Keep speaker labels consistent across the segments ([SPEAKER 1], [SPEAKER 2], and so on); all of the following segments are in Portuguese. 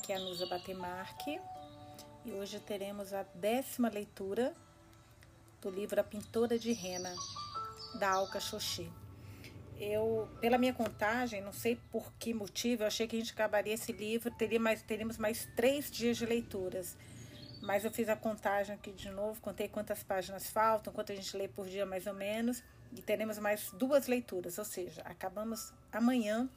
[SPEAKER 1] aqui é a Nusa Batemarque e hoje teremos a décima leitura do livro A Pintora de Rena, da Alca Xoxi. Eu, pela minha contagem, não sei por que motivo, eu achei que a gente acabaria esse livro, teria mais, teríamos mais três dias de leituras. Mas eu fiz a contagem aqui de novo, contei quantas páginas faltam, quanto a gente lê por dia mais ou menos, e teremos mais duas leituras, ou seja, acabamos amanhã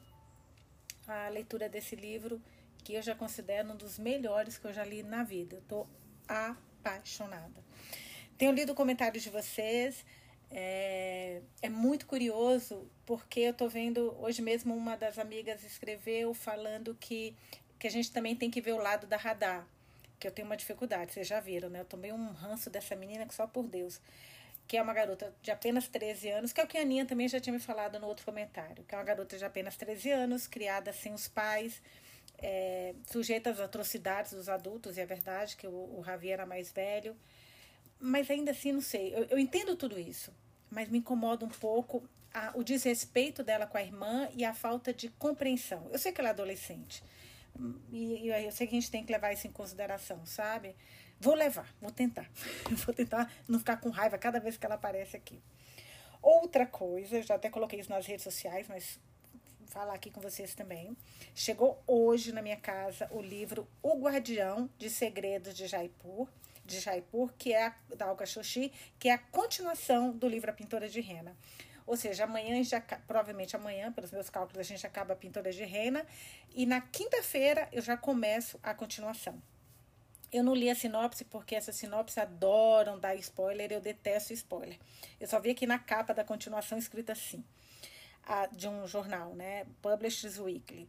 [SPEAKER 1] a leitura desse livro que eu já considero um dos melhores que eu já li na vida. Eu tô apaixonada. Tenho lido comentários de vocês. É, é muito curioso porque eu tô vendo hoje mesmo uma das amigas escreveu falando que, que a gente também tem que ver o lado da radar, que eu tenho uma dificuldade, vocês já viram, né? Eu tomei um ranço dessa menina que só por Deus que é uma garota de apenas 13 anos, que é o que a Aninha também já tinha me falado no outro comentário, que é uma garota de apenas 13 anos, criada sem os pais, é, sujeita às atrocidades dos adultos, e é verdade que o, o Ravi era mais velho, mas ainda assim, não sei, eu, eu entendo tudo isso, mas me incomoda um pouco a, o desrespeito dela com a irmã e a falta de compreensão. Eu sei que ela é adolescente, e, e eu sei que a gente tem que levar isso em consideração, sabe? Vou levar, vou tentar. vou tentar não ficar com raiva cada vez que ela aparece aqui. Outra coisa, eu já até coloquei isso nas redes sociais, mas falar aqui com vocês também. Chegou hoje na minha casa o livro O Guardião de Segredos de Jaipur, de Jaipur, que é a, da Olga Xoxi, que é a continuação do livro A Pintora de Rena. Ou seja, amanhã, já, provavelmente amanhã, pelos meus cálculos, a gente acaba a Pintora de Rena. E na quinta-feira eu já começo a continuação. Eu não li a sinopse porque essa sinopse adoram dar spoiler, eu detesto spoiler. Eu só vi aqui na capa da continuação escrita assim de um jornal, né? Publishers Weekly.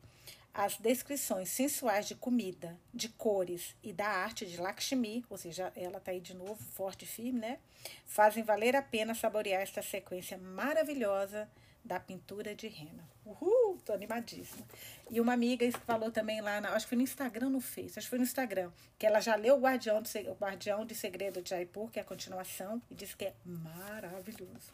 [SPEAKER 1] As descrições sensuais de comida, de cores e da arte de Lakshmi, ou seja, ela tá aí de novo, forte e firme, né? Fazem valer a pena saborear esta sequência maravilhosa da pintura de rena. Uhul, tô animadíssima. E uma amiga falou também lá, na, acho que foi no Instagram, no Face, acho que foi no Instagram, que ela já leu o Guardião, do, o Guardião de Segredo de Jaipur, que é a continuação, e disse que é maravilhoso.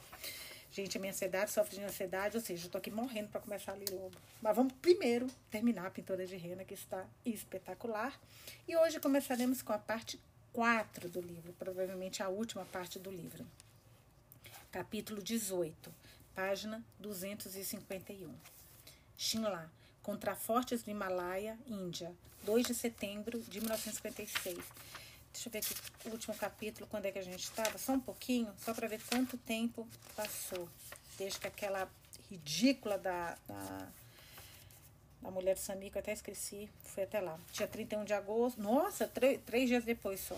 [SPEAKER 1] Gente, a minha ansiedade sofre de ansiedade, ou seja, eu tô aqui morrendo para começar a ler logo. Mas vamos primeiro terminar a pintura de rena, que está espetacular. E hoje começaremos com a parte 4 do livro, provavelmente a última parte do livro. Capítulo 18, página 251. Shimla, Contrafortes do Himalaia, Índia, 2 de setembro de 1956. Deixa eu ver aqui o último capítulo, quando é que a gente estava. Só um pouquinho, só para ver quanto tempo passou. Desde que aquela ridícula da, da, da mulher do Samico, até esqueci, foi até lá. Dia 31 de agosto. Nossa, três dias depois só.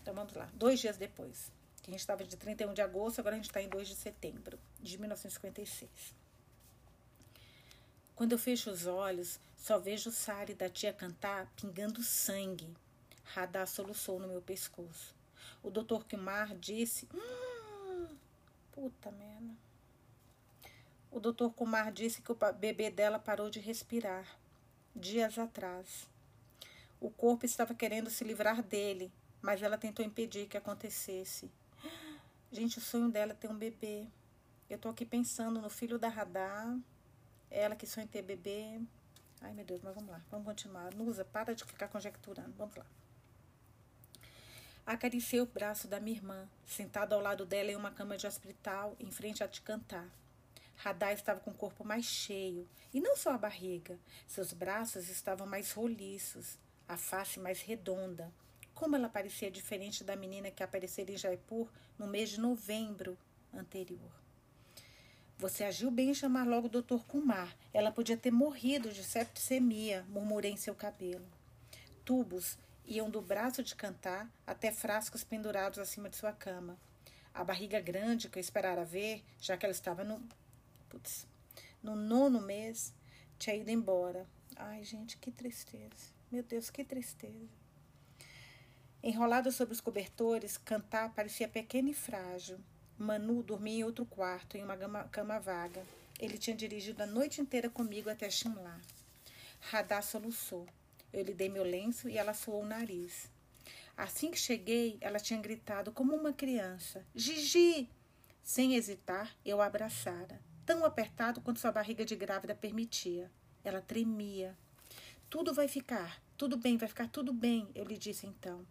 [SPEAKER 1] Então vamos lá, dois dias depois. Que a gente estava de 31 de agosto, agora a gente está em 2 de setembro de 1956. Quando eu fecho os olhos, só vejo o Sari da tia cantar pingando sangue Radar soluçou no meu pescoço. O doutor Kumar disse. Hum, puta merda. O doutor Kumar disse que o bebê dela parou de respirar dias atrás. O corpo estava querendo se livrar dele, mas ela tentou impedir que acontecesse. Gente, o sonho dela é ter um bebê. Eu tô aqui pensando no filho da Radar, ela que sonha em ter bebê. Ai, meu Deus, mas vamos lá, vamos continuar. Nusa, para de ficar conjecturando. Vamos lá. Acariciei o braço da minha irmã, sentada ao lado dela em uma cama de hospital, em frente a te cantar. Radar estava com o corpo mais cheio, e não só a barriga. Seus braços estavam mais roliços, a face mais redonda. Como ela parecia diferente da menina que aparecera em Jaipur no mês de novembro anterior. Você agiu bem em chamar logo o Dr. Kumar. Ela podia ter morrido de septicemia, murmurei em seu cabelo. Tubos iam do braço de cantar até frascos pendurados acima de sua cama. A barriga grande que eu esperara ver, já que ela estava no. Putz, no nono mês, tinha ido embora. Ai, gente, que tristeza. Meu Deus, que tristeza. Enrolado sobre os cobertores, cantar parecia pequeno e frágil. Manu dormia em outro quarto, em uma cama, cama vaga. Ele tinha dirigido a noite inteira comigo até Shimla. Radar soluçou. Eu lhe dei meu lenço e ela suou o nariz. Assim que cheguei, ela tinha gritado como uma criança: Gigi! Sem hesitar, eu a abraçara, tão apertado quanto sua barriga de grávida permitia. Ela tremia. Tudo vai ficar, tudo bem, vai ficar tudo bem, eu lhe disse então.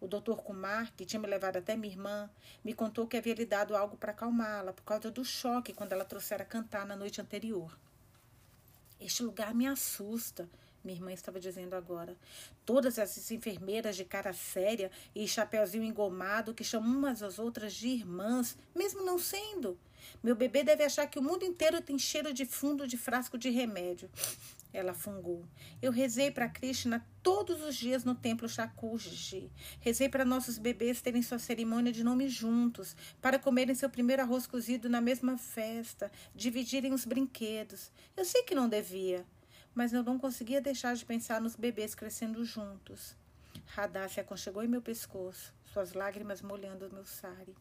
[SPEAKER 1] O doutor Kumar, que tinha me levado até minha irmã, me contou que havia lhe dado algo para acalmá-la por causa do choque quando ela trouxera cantar na noite anterior. Este lugar me assusta, minha irmã estava dizendo agora. Todas essas enfermeiras de cara séria e chapeuzinho engomado que chamam umas às outras de irmãs, mesmo não sendo. Meu bebê deve achar que o mundo inteiro tem cheiro de fundo de frasco de remédio. Ela fungou. Eu rezei para Krishna todos os dias no templo Shakuji. Rezei para nossos bebês terem sua cerimônia de nome juntos, para comerem seu primeiro arroz cozido na mesma festa, dividirem os brinquedos. Eu sei que não devia, mas eu não conseguia deixar de pensar nos bebês crescendo juntos. Radha se aconchegou em meu pescoço, suas lágrimas molhando meu sari.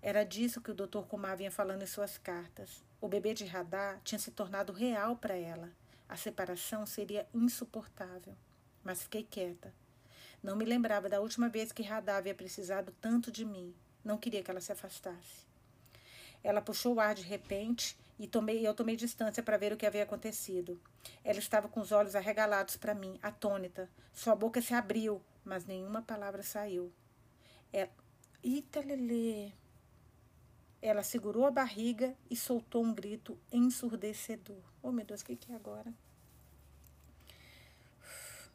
[SPEAKER 1] Era disso que o Dr. Kumar vinha falando em suas cartas. O bebê de Radha tinha se tornado real para ela. A separação seria insuportável. Mas fiquei quieta. Não me lembrava da última vez que Radha havia precisado tanto de mim. Não queria que ela se afastasse. Ela puxou o ar de repente e tomei, eu tomei distância para ver o que havia acontecido. Ela estava com os olhos arregalados para mim, atônita. Sua boca se abriu, mas nenhuma palavra saiu. Ela. Eita, Lelê! Ela segurou a barriga e soltou um grito ensurdecedor. Oh, meu Deus, o que, que é agora?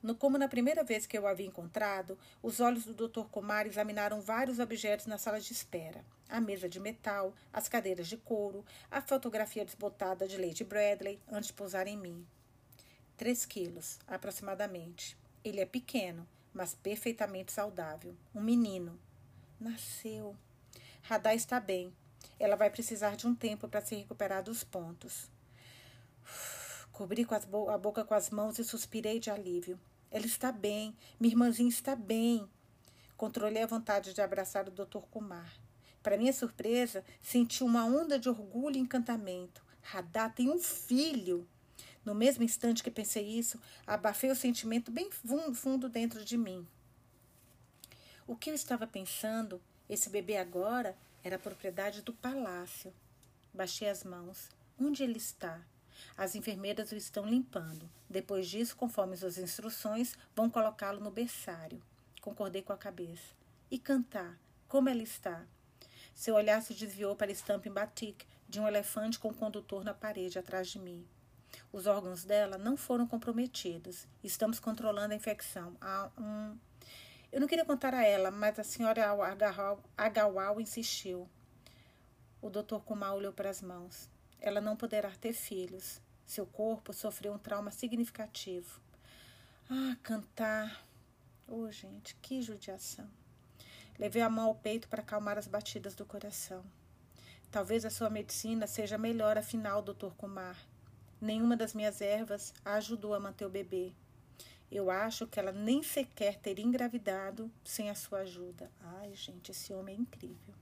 [SPEAKER 1] No, como na primeira vez que eu a havia encontrado, os olhos do Dr. Comar examinaram vários objetos na sala de espera. A mesa de metal, as cadeiras de couro, a fotografia desbotada de Lady Bradley antes de pousar em mim. Três quilos, aproximadamente. Ele é pequeno, mas perfeitamente saudável. Um menino. Nasceu. Radar está bem. Ela vai precisar de um tempo para se recuperar dos pontos. Cobri bo a boca com as mãos e suspirei de alívio. Ela está bem, minha irmãzinha está bem. Controlei a vontade de abraçar o Dr. Kumar. Para minha surpresa, senti uma onda de orgulho e encantamento. Radá tem um filho. No mesmo instante que pensei isso, abafei o sentimento bem fundo dentro de mim. O que eu estava pensando, esse bebê agora, era propriedade do palácio. Baixei as mãos. Onde ele está? As enfermeiras o estão limpando. Depois disso, conforme as instruções, vão colocá-lo no berçário. Concordei com a cabeça. E cantar? Como ela está? Seu olhar se desviou para a estampa em batik de um elefante com o condutor na parede atrás de mim. Os órgãos dela não foram comprometidos. Estamos controlando a infecção. Há um. Eu não queria contar a ela, mas a senhora Agawal insistiu. O doutor Kumar olhou para as mãos. Ela não poderá ter filhos. Seu corpo sofreu um trauma significativo. Ah, cantar. Oh, gente, que judiação. Levei a mão ao peito para acalmar as batidas do coração. Talvez a sua medicina seja melhor, afinal, doutor Kumar. Nenhuma das minhas ervas a ajudou a manter o bebê. Eu acho que ela nem sequer teria engravidado sem a sua ajuda. Ai, gente, esse homem é incrível.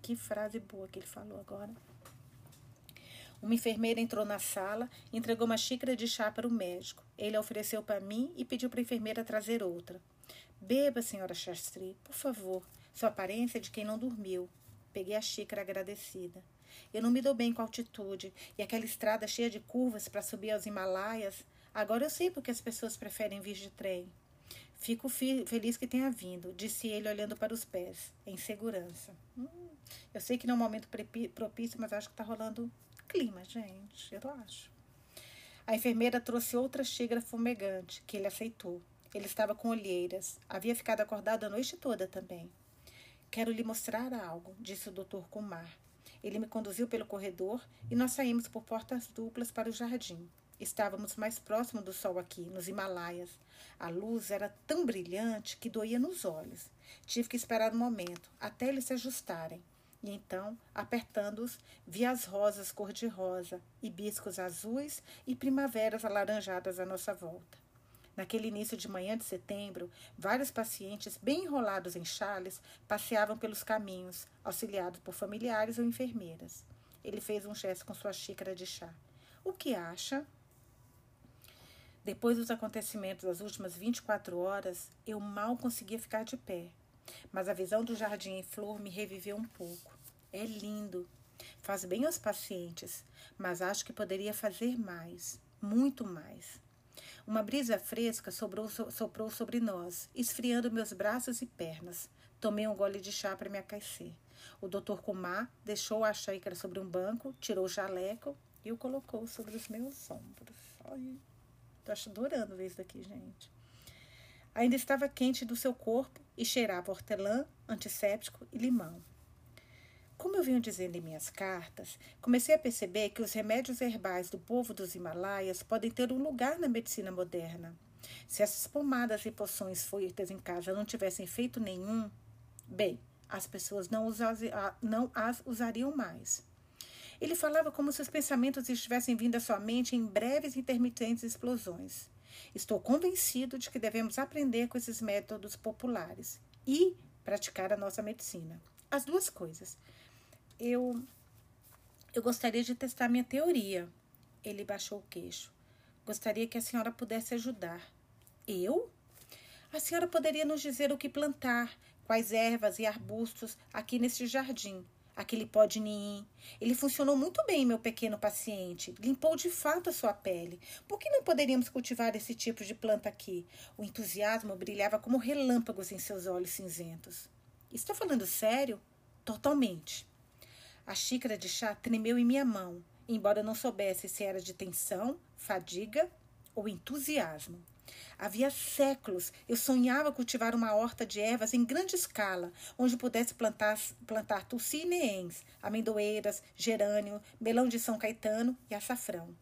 [SPEAKER 1] Que frase boa que ele falou agora. Uma enfermeira entrou na sala entregou uma xícara de chá para o médico. Ele a ofereceu para mim e pediu para a enfermeira trazer outra. Beba, senhora Shastri, por favor. Sua aparência é de quem não dormiu. Peguei a xícara agradecida. Eu não me dou bem com a altitude e aquela estrada cheia de curvas para subir aos Himalaias. Agora eu sei porque as pessoas preferem vir de trem. Fico feliz que tenha vindo, disse ele olhando para os pés, em segurança. Hum, eu sei que não é um momento propício, mas acho que está rolando clima, gente, eu acho. A enfermeira trouxe outra xícara fumegante, que ele aceitou. Ele estava com olheiras. Havia ficado acordado a noite toda também. Quero lhe mostrar algo, disse o doutor Kumar. Ele me conduziu pelo corredor e nós saímos por portas duplas para o jardim. Estávamos mais próximo do sol aqui, nos Himalaias. A luz era tão brilhante que doía nos olhos. Tive que esperar um momento, até eles se ajustarem. E então, apertando-os, vi as rosas cor-de-rosa, hibiscos azuis e primaveras alaranjadas à nossa volta. Naquele início de manhã de setembro, vários pacientes, bem enrolados em chales, passeavam pelos caminhos, auxiliados por familiares ou enfermeiras. Ele fez um gesto com sua xícara de chá. O que acha? Depois dos acontecimentos das últimas 24 horas, eu mal conseguia ficar de pé. Mas a visão do jardim em flor me reviveu um pouco. É lindo. Faz bem aos pacientes, mas acho que poderia fazer mais, muito mais. Uma brisa fresca sobrou, soprou sobre nós, esfriando meus braços e pernas. Tomei um gole de chá para me aquecer. O doutor Kumar deixou a xícara sobre um banco, tirou o jaleco e o colocou sobre os meus ombros. Ai, tô adorando ver isso daqui, gente. Ainda estava quente do seu corpo e cheirava hortelã, antisséptico e limão. Como eu venho dizendo em minhas cartas, comecei a perceber que os remédios herbais do povo dos Himalaias podem ter um lugar na medicina moderna. Se essas pomadas e poções feitas em casa não tivessem efeito nenhum, bem, as pessoas não, não as usariam mais. Ele falava como se os pensamentos estivessem vindo à sua mente em breves intermitentes explosões. Estou convencido de que devemos aprender com esses métodos populares e praticar a nossa medicina. As duas coisas eu, eu gostaria de testar minha teoria. Ele baixou o queixo. Gostaria que a senhora pudesse ajudar. Eu? A senhora poderia nos dizer o que plantar, quais ervas e arbustos aqui neste jardim. Aquele pó de ninho. Ele funcionou muito bem, meu pequeno paciente. Limpou de fato a sua pele. Por que não poderíamos cultivar esse tipo de planta aqui? O entusiasmo brilhava como relâmpagos em seus olhos cinzentos. Está falando sério? Totalmente. A xícara de chá tremeu em minha mão, embora não soubesse se era de tensão, fadiga ou entusiasmo. Havia séculos eu sonhava cultivar uma horta de ervas em grande escala, onde pudesse plantar, plantar tulcineens, amendoeiras, gerânio, melão de São Caetano e açafrão.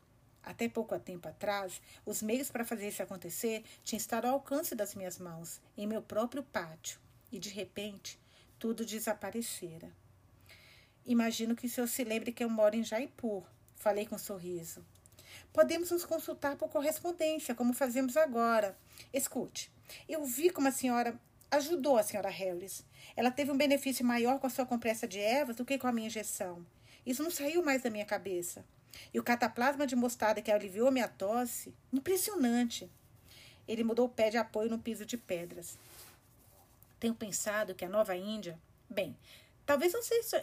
[SPEAKER 1] Até pouco tempo atrás, os meios para fazer isso acontecer tinham estado ao alcance das minhas mãos, em meu próprio pátio, e de repente tudo desaparecera. Imagino que o senhor se lembre que eu moro em Jaipur. Falei com um sorriso. Podemos nos consultar por correspondência, como fazemos agora. Escute, eu vi como a senhora ajudou a senhora Harris. Ela teve um benefício maior com a sua compressa de ervas do que com a minha injeção. Isso não saiu mais da minha cabeça. E o cataplasma de mostarda que aliviou minha tosse, impressionante. Ele mudou o pé de apoio no piso de pedras. Tenho pensado que a Nova Índia, bem, Talvez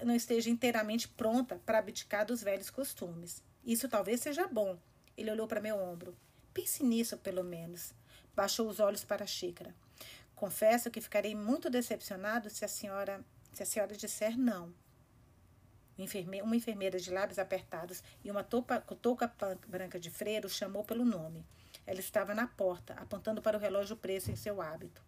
[SPEAKER 1] não esteja inteiramente pronta para abdicar dos velhos costumes. Isso talvez seja bom. Ele olhou para meu ombro. Pense nisso, pelo menos. Baixou os olhos para a xícara. Confesso que ficarei muito decepcionado se a senhora, se a senhora disser não. Uma enfermeira de lábios apertados e uma touca, touca branca de freiro chamou pelo nome. Ela estava na porta, apontando para o relógio preso em seu hábito.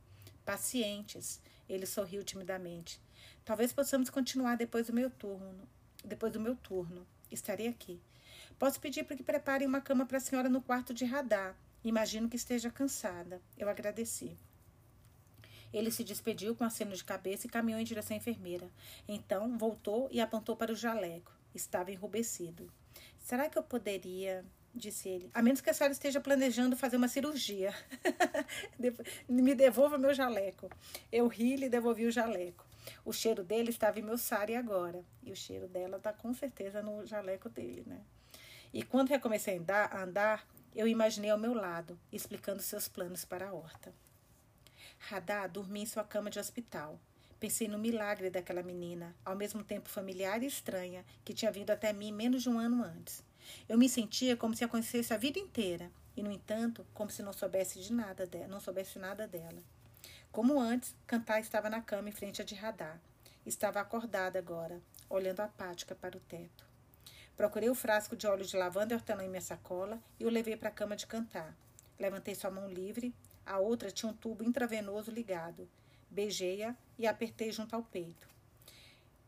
[SPEAKER 1] Pacientes. Ele sorriu timidamente. Talvez possamos continuar depois do meu turno. Depois do meu turno. Estarei aqui. Posso pedir para que preparem uma cama para a senhora no quarto de radar. Imagino que esteja cansada. Eu agradeci. Ele se despediu com aceno de cabeça e caminhou em direção à enfermeira. Então voltou e apontou para o jaleco. Estava enrubescido. Será que eu poderia disse ele. A menos que a senhora esteja planejando fazer uma cirurgia. Me devolva meu jaleco. Eu ri e lhe devolvi o jaleco. O cheiro dele estava em meu sari agora. E o cheiro dela está com certeza no jaleco dele, né? E quando recomecei a andar, eu imaginei ao meu lado, explicando seus planos para a horta. Radá dormia em sua cama de hospital. Pensei no milagre daquela menina, ao mesmo tempo familiar e estranha, que tinha vindo até mim menos de um ano antes. Eu me sentia como se a conhecesse a vida inteira, e, no entanto, como se não soubesse de nada dela, não soubesse nada dela. Como antes, Cantar estava na cama em frente a de radar. Estava acordada agora, olhando apática para o teto. Procurei o frasco de óleo de lavanda e hortelã em minha sacola e o levei para a cama de Cantar. Levantei sua mão livre, a outra tinha um tubo intravenoso ligado. Beijei-a e a apertei junto ao peito.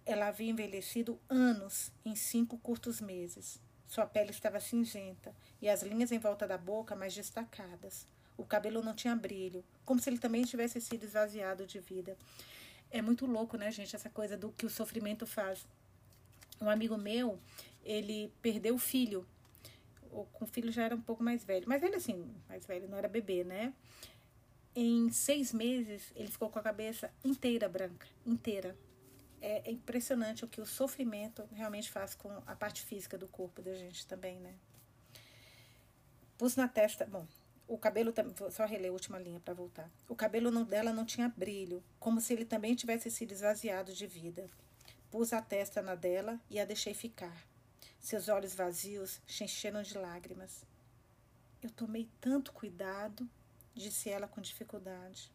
[SPEAKER 1] Ela havia envelhecido anos em cinco curtos meses. Sua pele estava cinzenta e as linhas em volta da boca mais destacadas. O cabelo não tinha brilho, como se ele também tivesse sido esvaziado de vida. É muito louco, né, gente, essa coisa do que o sofrimento faz. Um amigo meu, ele perdeu o filho. O, o filho já era um pouco mais velho. Mas ele, assim, mais velho, não era bebê, né? Em seis meses, ele ficou com a cabeça inteira branca, inteira. É, é impressionante o que o sofrimento realmente faz com a parte física do corpo da gente também, né? Pus na testa, bom, o cabelo só reler a última linha para voltar. O cabelo não, dela não tinha brilho, como se ele também tivesse sido esvaziado de vida. Pus a testa na dela e a deixei ficar. Seus olhos vazios se encheram de lágrimas. Eu tomei tanto cuidado, disse ela com dificuldade.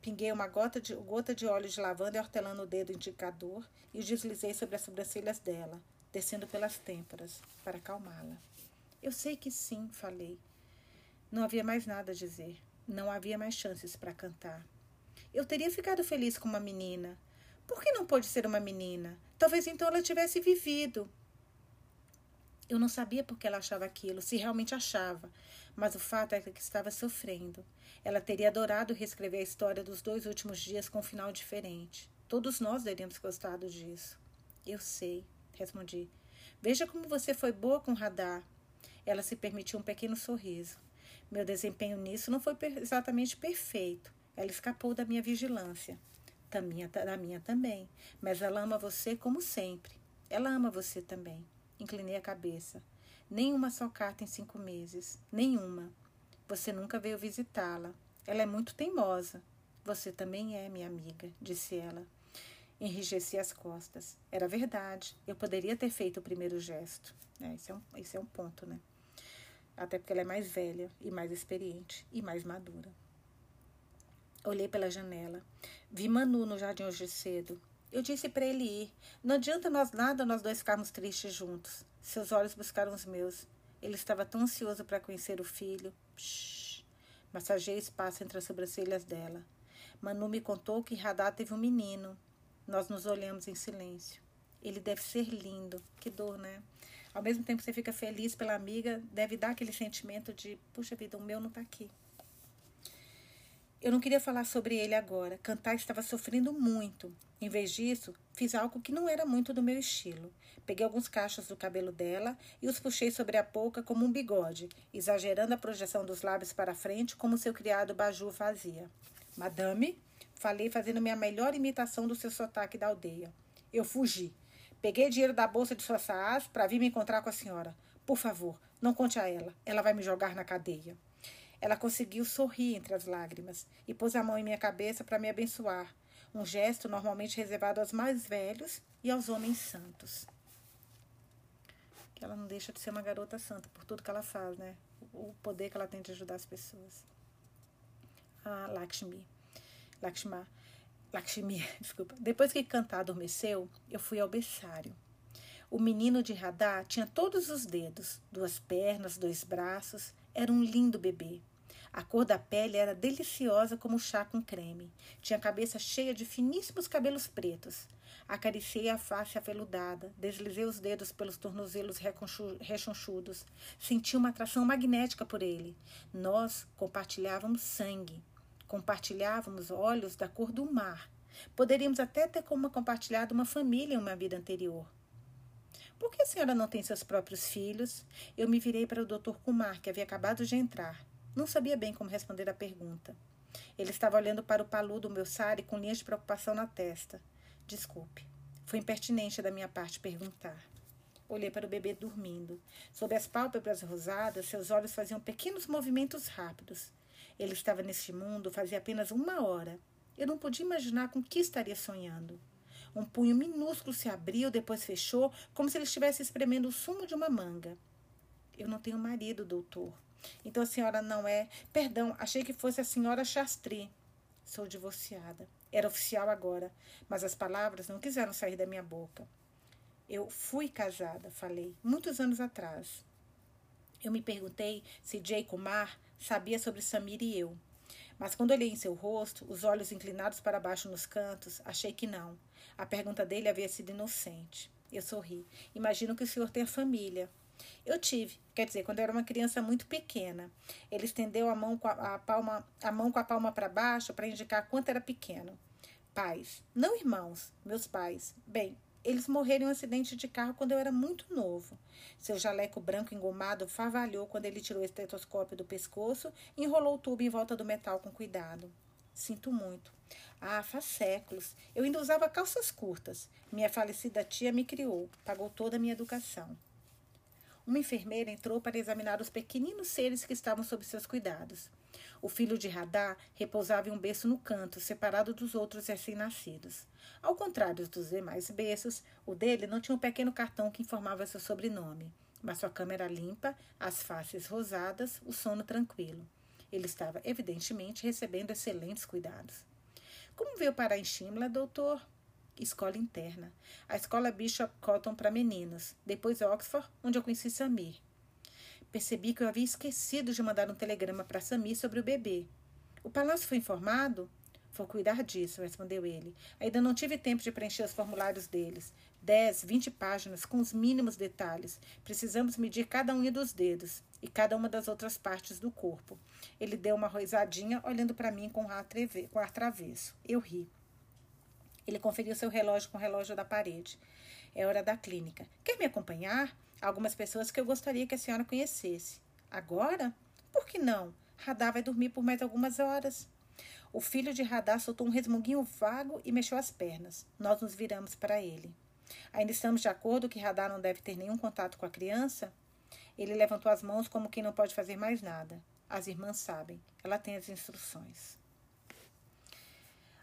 [SPEAKER 1] Pinguei uma gota de, gota de óleo de lavanda e hortelã no dedo indicador e o deslizei sobre as sobrancelhas dela, descendo pelas têmporas, para acalmá-la. Eu sei que sim, falei. Não havia mais nada a dizer. Não havia mais chances para cantar. Eu teria ficado feliz com uma menina. Por que não pôde ser uma menina? Talvez então ela tivesse vivido. Eu não sabia por que ela achava aquilo, se realmente achava, mas o fato é que estava sofrendo. Ela teria adorado reescrever a história dos dois últimos dias com um final diferente. Todos nós teríamos gostado disso. Eu sei, respondi. Veja como você foi boa com o radar. Ela se permitiu um pequeno sorriso. Meu desempenho nisso não foi exatamente perfeito. Ela escapou da minha vigilância. Da minha, da minha também. Mas ela ama você como sempre. Ela ama você também. Inclinei a cabeça. Nenhuma só carta em cinco meses. Nenhuma. Você nunca veio visitá-la. Ela é muito teimosa. Você também é, minha amiga, disse ela. Enrijeci as costas. Era verdade. Eu poderia ter feito o primeiro gesto. É, esse, é um, esse é um ponto, né? Até porque ela é mais velha e mais experiente e mais madura. Olhei pela janela. Vi Manu no jardim hoje cedo. Eu disse para ele ir. Não adianta nós nada nós dois ficarmos tristes juntos. Seus olhos buscaram os meus. Ele estava tão ansioso para conhecer o filho. Shhh. Massageei espaço entre as sobrancelhas dela. Manu me contou que Radá teve um menino. Nós nos olhamos em silêncio. Ele deve ser lindo. Que dor, né? Ao mesmo tempo que você fica feliz pela amiga, deve dar aquele sentimento de, puxa vida, o meu não está aqui. Eu não queria falar sobre ele agora. Cantar estava sofrendo muito. Em vez disso, fiz algo que não era muito do meu estilo. Peguei alguns cachos do cabelo dela e os puxei sobre a boca como um bigode, exagerando a projeção dos lábios para frente, como seu criado Baju fazia. Madame, falei fazendo minha melhor imitação do seu sotaque da aldeia. Eu fugi. Peguei dinheiro da bolsa de sua saás para vir me encontrar com a senhora. Por favor, não conte a ela. Ela vai me jogar na cadeia. Ela conseguiu sorrir entre as lágrimas e pôs a mão em minha cabeça para me abençoar, um gesto normalmente reservado aos mais velhos e aos homens santos. Que ela não deixa de ser uma garota santa por tudo que ela faz, né? O poder que ela tem de ajudar as pessoas. Ah, Lakshmi. Lakshma. Lakshmi, desculpa. Depois que Cantar adormeceu, eu fui ao berçário. O menino de Radá tinha todos os dedos, duas pernas, dois braços. Era um lindo bebê. A cor da pele era deliciosa como chá com creme. Tinha a cabeça cheia de finíssimos cabelos pretos. Acariciei a face aveludada, deslizei os dedos pelos tornozelos rechonchudos. Senti uma atração magnética por ele. Nós compartilhávamos sangue. Compartilhávamos olhos da cor do mar. Poderíamos até ter como compartilhado uma família em uma vida anterior. Por que a senhora não tem seus próprios filhos? Eu me virei para o doutor Kumar, que havia acabado de entrar. Não sabia bem como responder à pergunta. Ele estava olhando para o palu do meu sari com linhas de preocupação na testa. Desculpe. Foi impertinente da minha parte perguntar. Olhei para o bebê dormindo. Sob as pálpebras rosadas, seus olhos faziam pequenos movimentos rápidos. Ele estava neste mundo fazia apenas uma hora. Eu não podia imaginar com que estaria sonhando. Um punho minúsculo se abriu, depois fechou, como se ele estivesse espremendo o sumo de uma manga. Eu não tenho marido, doutor. Então a senhora não é. Perdão, achei que fosse a senhora Chastri. Sou divorciada. Era oficial agora, mas as palavras não quiseram sair da minha boca. Eu fui casada, falei, muitos anos atrás. Eu me perguntei se Jay Kumar sabia sobre Samir e eu. Mas quando olhei em seu rosto, os olhos inclinados para baixo nos cantos, achei que não. A pergunta dele havia sido inocente. Eu sorri. Imagino que o senhor tenha família. Eu tive, quer dizer, quando eu era uma criança muito pequena. Ele estendeu a mão com a, a palma, a mão com a palma para baixo para indicar quanto era pequeno. Pais, não irmãos, meus pais. Bem, eles morreram em um acidente de carro quando eu era muito novo. Seu jaleco branco engomado farvalhou quando ele tirou o estetoscópio do pescoço e enrolou o tubo em volta do metal com cuidado. Sinto muito. Ah, faz séculos. Eu ainda usava calças curtas. Minha falecida tia me criou, pagou toda a minha educação. Uma enfermeira entrou para examinar os pequeninos seres que estavam sob seus cuidados. O filho de Radá repousava em um berço no canto, separado dos outros recém-nascidos. Ao contrário dos demais berços, o dele não tinha um pequeno cartão que informava seu sobrenome. mas sua cama era limpa, as faces rosadas, o sono tranquilo. Ele estava, evidentemente, recebendo excelentes cuidados. Como veio parar em Shimla, doutor? Escola interna. A escola Bishop Cotton para meninos. Depois Oxford, onde eu conheci Samir. Percebi que eu havia esquecido de mandar um telegrama para Samir sobre o bebê. O palácio foi informado? Vou cuidar disso, respondeu ele. Ainda não tive tempo de preencher os formulários deles. Dez, vinte páginas, com os mínimos detalhes. Precisamos medir cada unha dos dedos e cada uma das outras partes do corpo. Ele deu uma risadinha, olhando para mim com ar, treve, com ar travesso. Eu ri. Ele conferiu seu relógio com o relógio da parede. É hora da clínica. Quer me acompanhar? Algumas pessoas que eu gostaria que a senhora conhecesse. Agora? Por que não? Radar vai dormir por mais algumas horas. O filho de Radar soltou um resmunguinho vago e mexeu as pernas. Nós nos viramos para ele. Ainda estamos de acordo que Radar não deve ter nenhum contato com a criança? Ele levantou as mãos como quem não pode fazer mais nada. As irmãs sabem. Ela tem as instruções.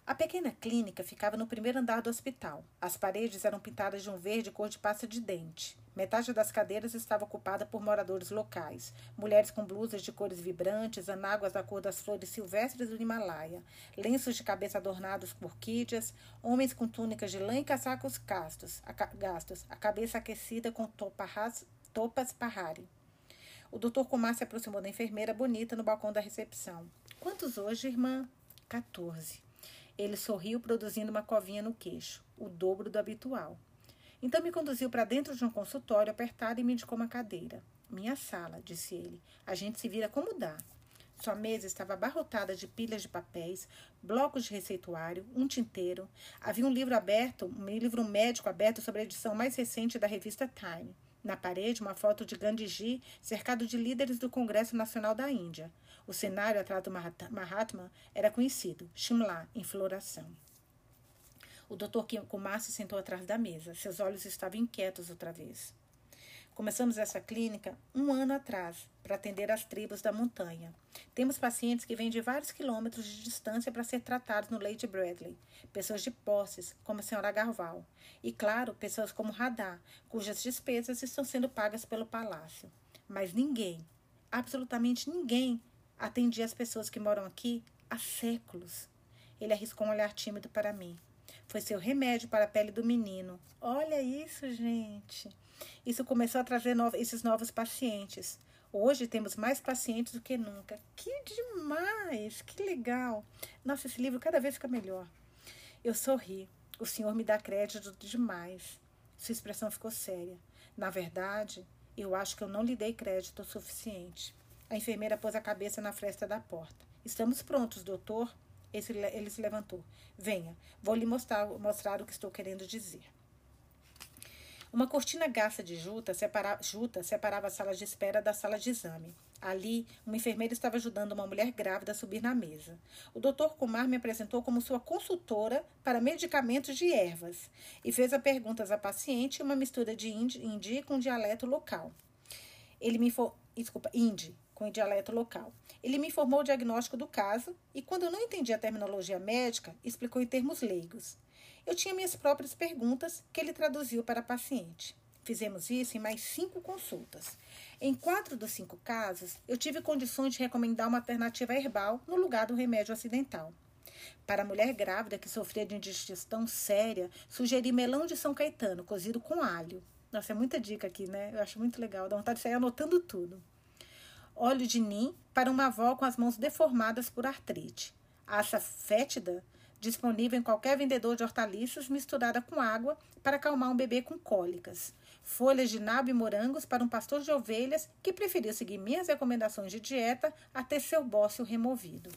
[SPEAKER 1] A pequena clínica ficava no primeiro andar do hospital. As paredes eram pintadas de um verde cor de pasta de dente. Metade das cadeiras estava ocupada por moradores locais, mulheres com blusas de cores vibrantes, anáguas da cor das flores silvestres do Himalaia, lenços de cabeça adornados por orquídeas, homens com túnicas de lã e casacos castos, a, gastos, a cabeça aquecida com topas, topas parrari. O doutor Kumar se aproximou da enfermeira bonita no balcão da recepção. Quantos hoje, irmã? 14. Ele sorriu, produzindo uma covinha no queixo, o dobro do habitual. Então me conduziu para dentro de um consultório apertado e me indicou uma cadeira. Minha sala, disse ele. A gente se vira como dá. Sua mesa estava abarrotada de pilhas de papéis, blocos de receituário, um tinteiro. Havia um livro aberto, um livro médico aberto sobre a edição mais recente da revista Time. Na parede, uma foto de Gandhiji cercado de líderes do Congresso Nacional da Índia. O cenário atrás do Mahatma era conhecido, Shimla, em floração. O doutor Kumar se sentou atrás da mesa. Seus olhos estavam inquietos outra vez. Começamos essa clínica um ano atrás para atender as tribos da montanha. Temos pacientes que vêm de vários quilômetros de distância para ser tratados no Lady Bradley, pessoas de posses, como a senhora Garval, e, claro, pessoas como Radar, cujas despesas estão sendo pagas pelo palácio. Mas ninguém, absolutamente ninguém, atendia as pessoas que moram aqui há séculos. Ele arriscou um olhar tímido para mim. Foi seu remédio para a pele do menino. Olha isso, gente. Isso começou a trazer no esses novos pacientes. Hoje temos mais pacientes do que nunca. Que demais! Que legal! Nossa, esse livro cada vez fica melhor. Eu sorri. O senhor me dá crédito demais. Sua expressão ficou séria. Na verdade, eu acho que eu não lhe dei crédito o suficiente. A enfermeira pôs a cabeça na fresta da porta. Estamos prontos, doutor? Ele se levantou. Venha, vou lhe mostrar, mostrar o que estou querendo dizer. Uma cortina gasta de juta, separa, juta separava a sala de espera da sala de exame. Ali, uma enfermeira estava ajudando uma mulher grávida a subir na mesa. O doutor Kumar me apresentou como sua consultora para medicamentos de ervas e fez a perguntas à paciente uma mistura de hindi com dialeto local. Ele me for... desculpa, hindi com o dialeto local. Ele me informou o diagnóstico do caso e, quando eu não entendi a terminologia médica, explicou em termos leigos. Eu tinha minhas próprias perguntas que ele traduziu para a paciente. Fizemos isso em mais cinco consultas. Em quatro dos cinco casos, eu tive condições de recomendar uma alternativa herbal no lugar do remédio ocidental. Para a mulher grávida que sofria de indigestão séria, sugeri melão de São Caetano, cozido com alho. Nossa, é muita dica aqui, né? Eu acho muito legal, dá vontade de sair anotando tudo óleo de nim para uma avó com as mãos deformadas por artrite. Aça fétida, disponível em qualquer vendedor de hortaliças misturada com água para acalmar um bebê com cólicas. Folhas de nabo e morangos para um pastor de ovelhas que preferiu seguir minhas recomendações de dieta até seu bócio removido.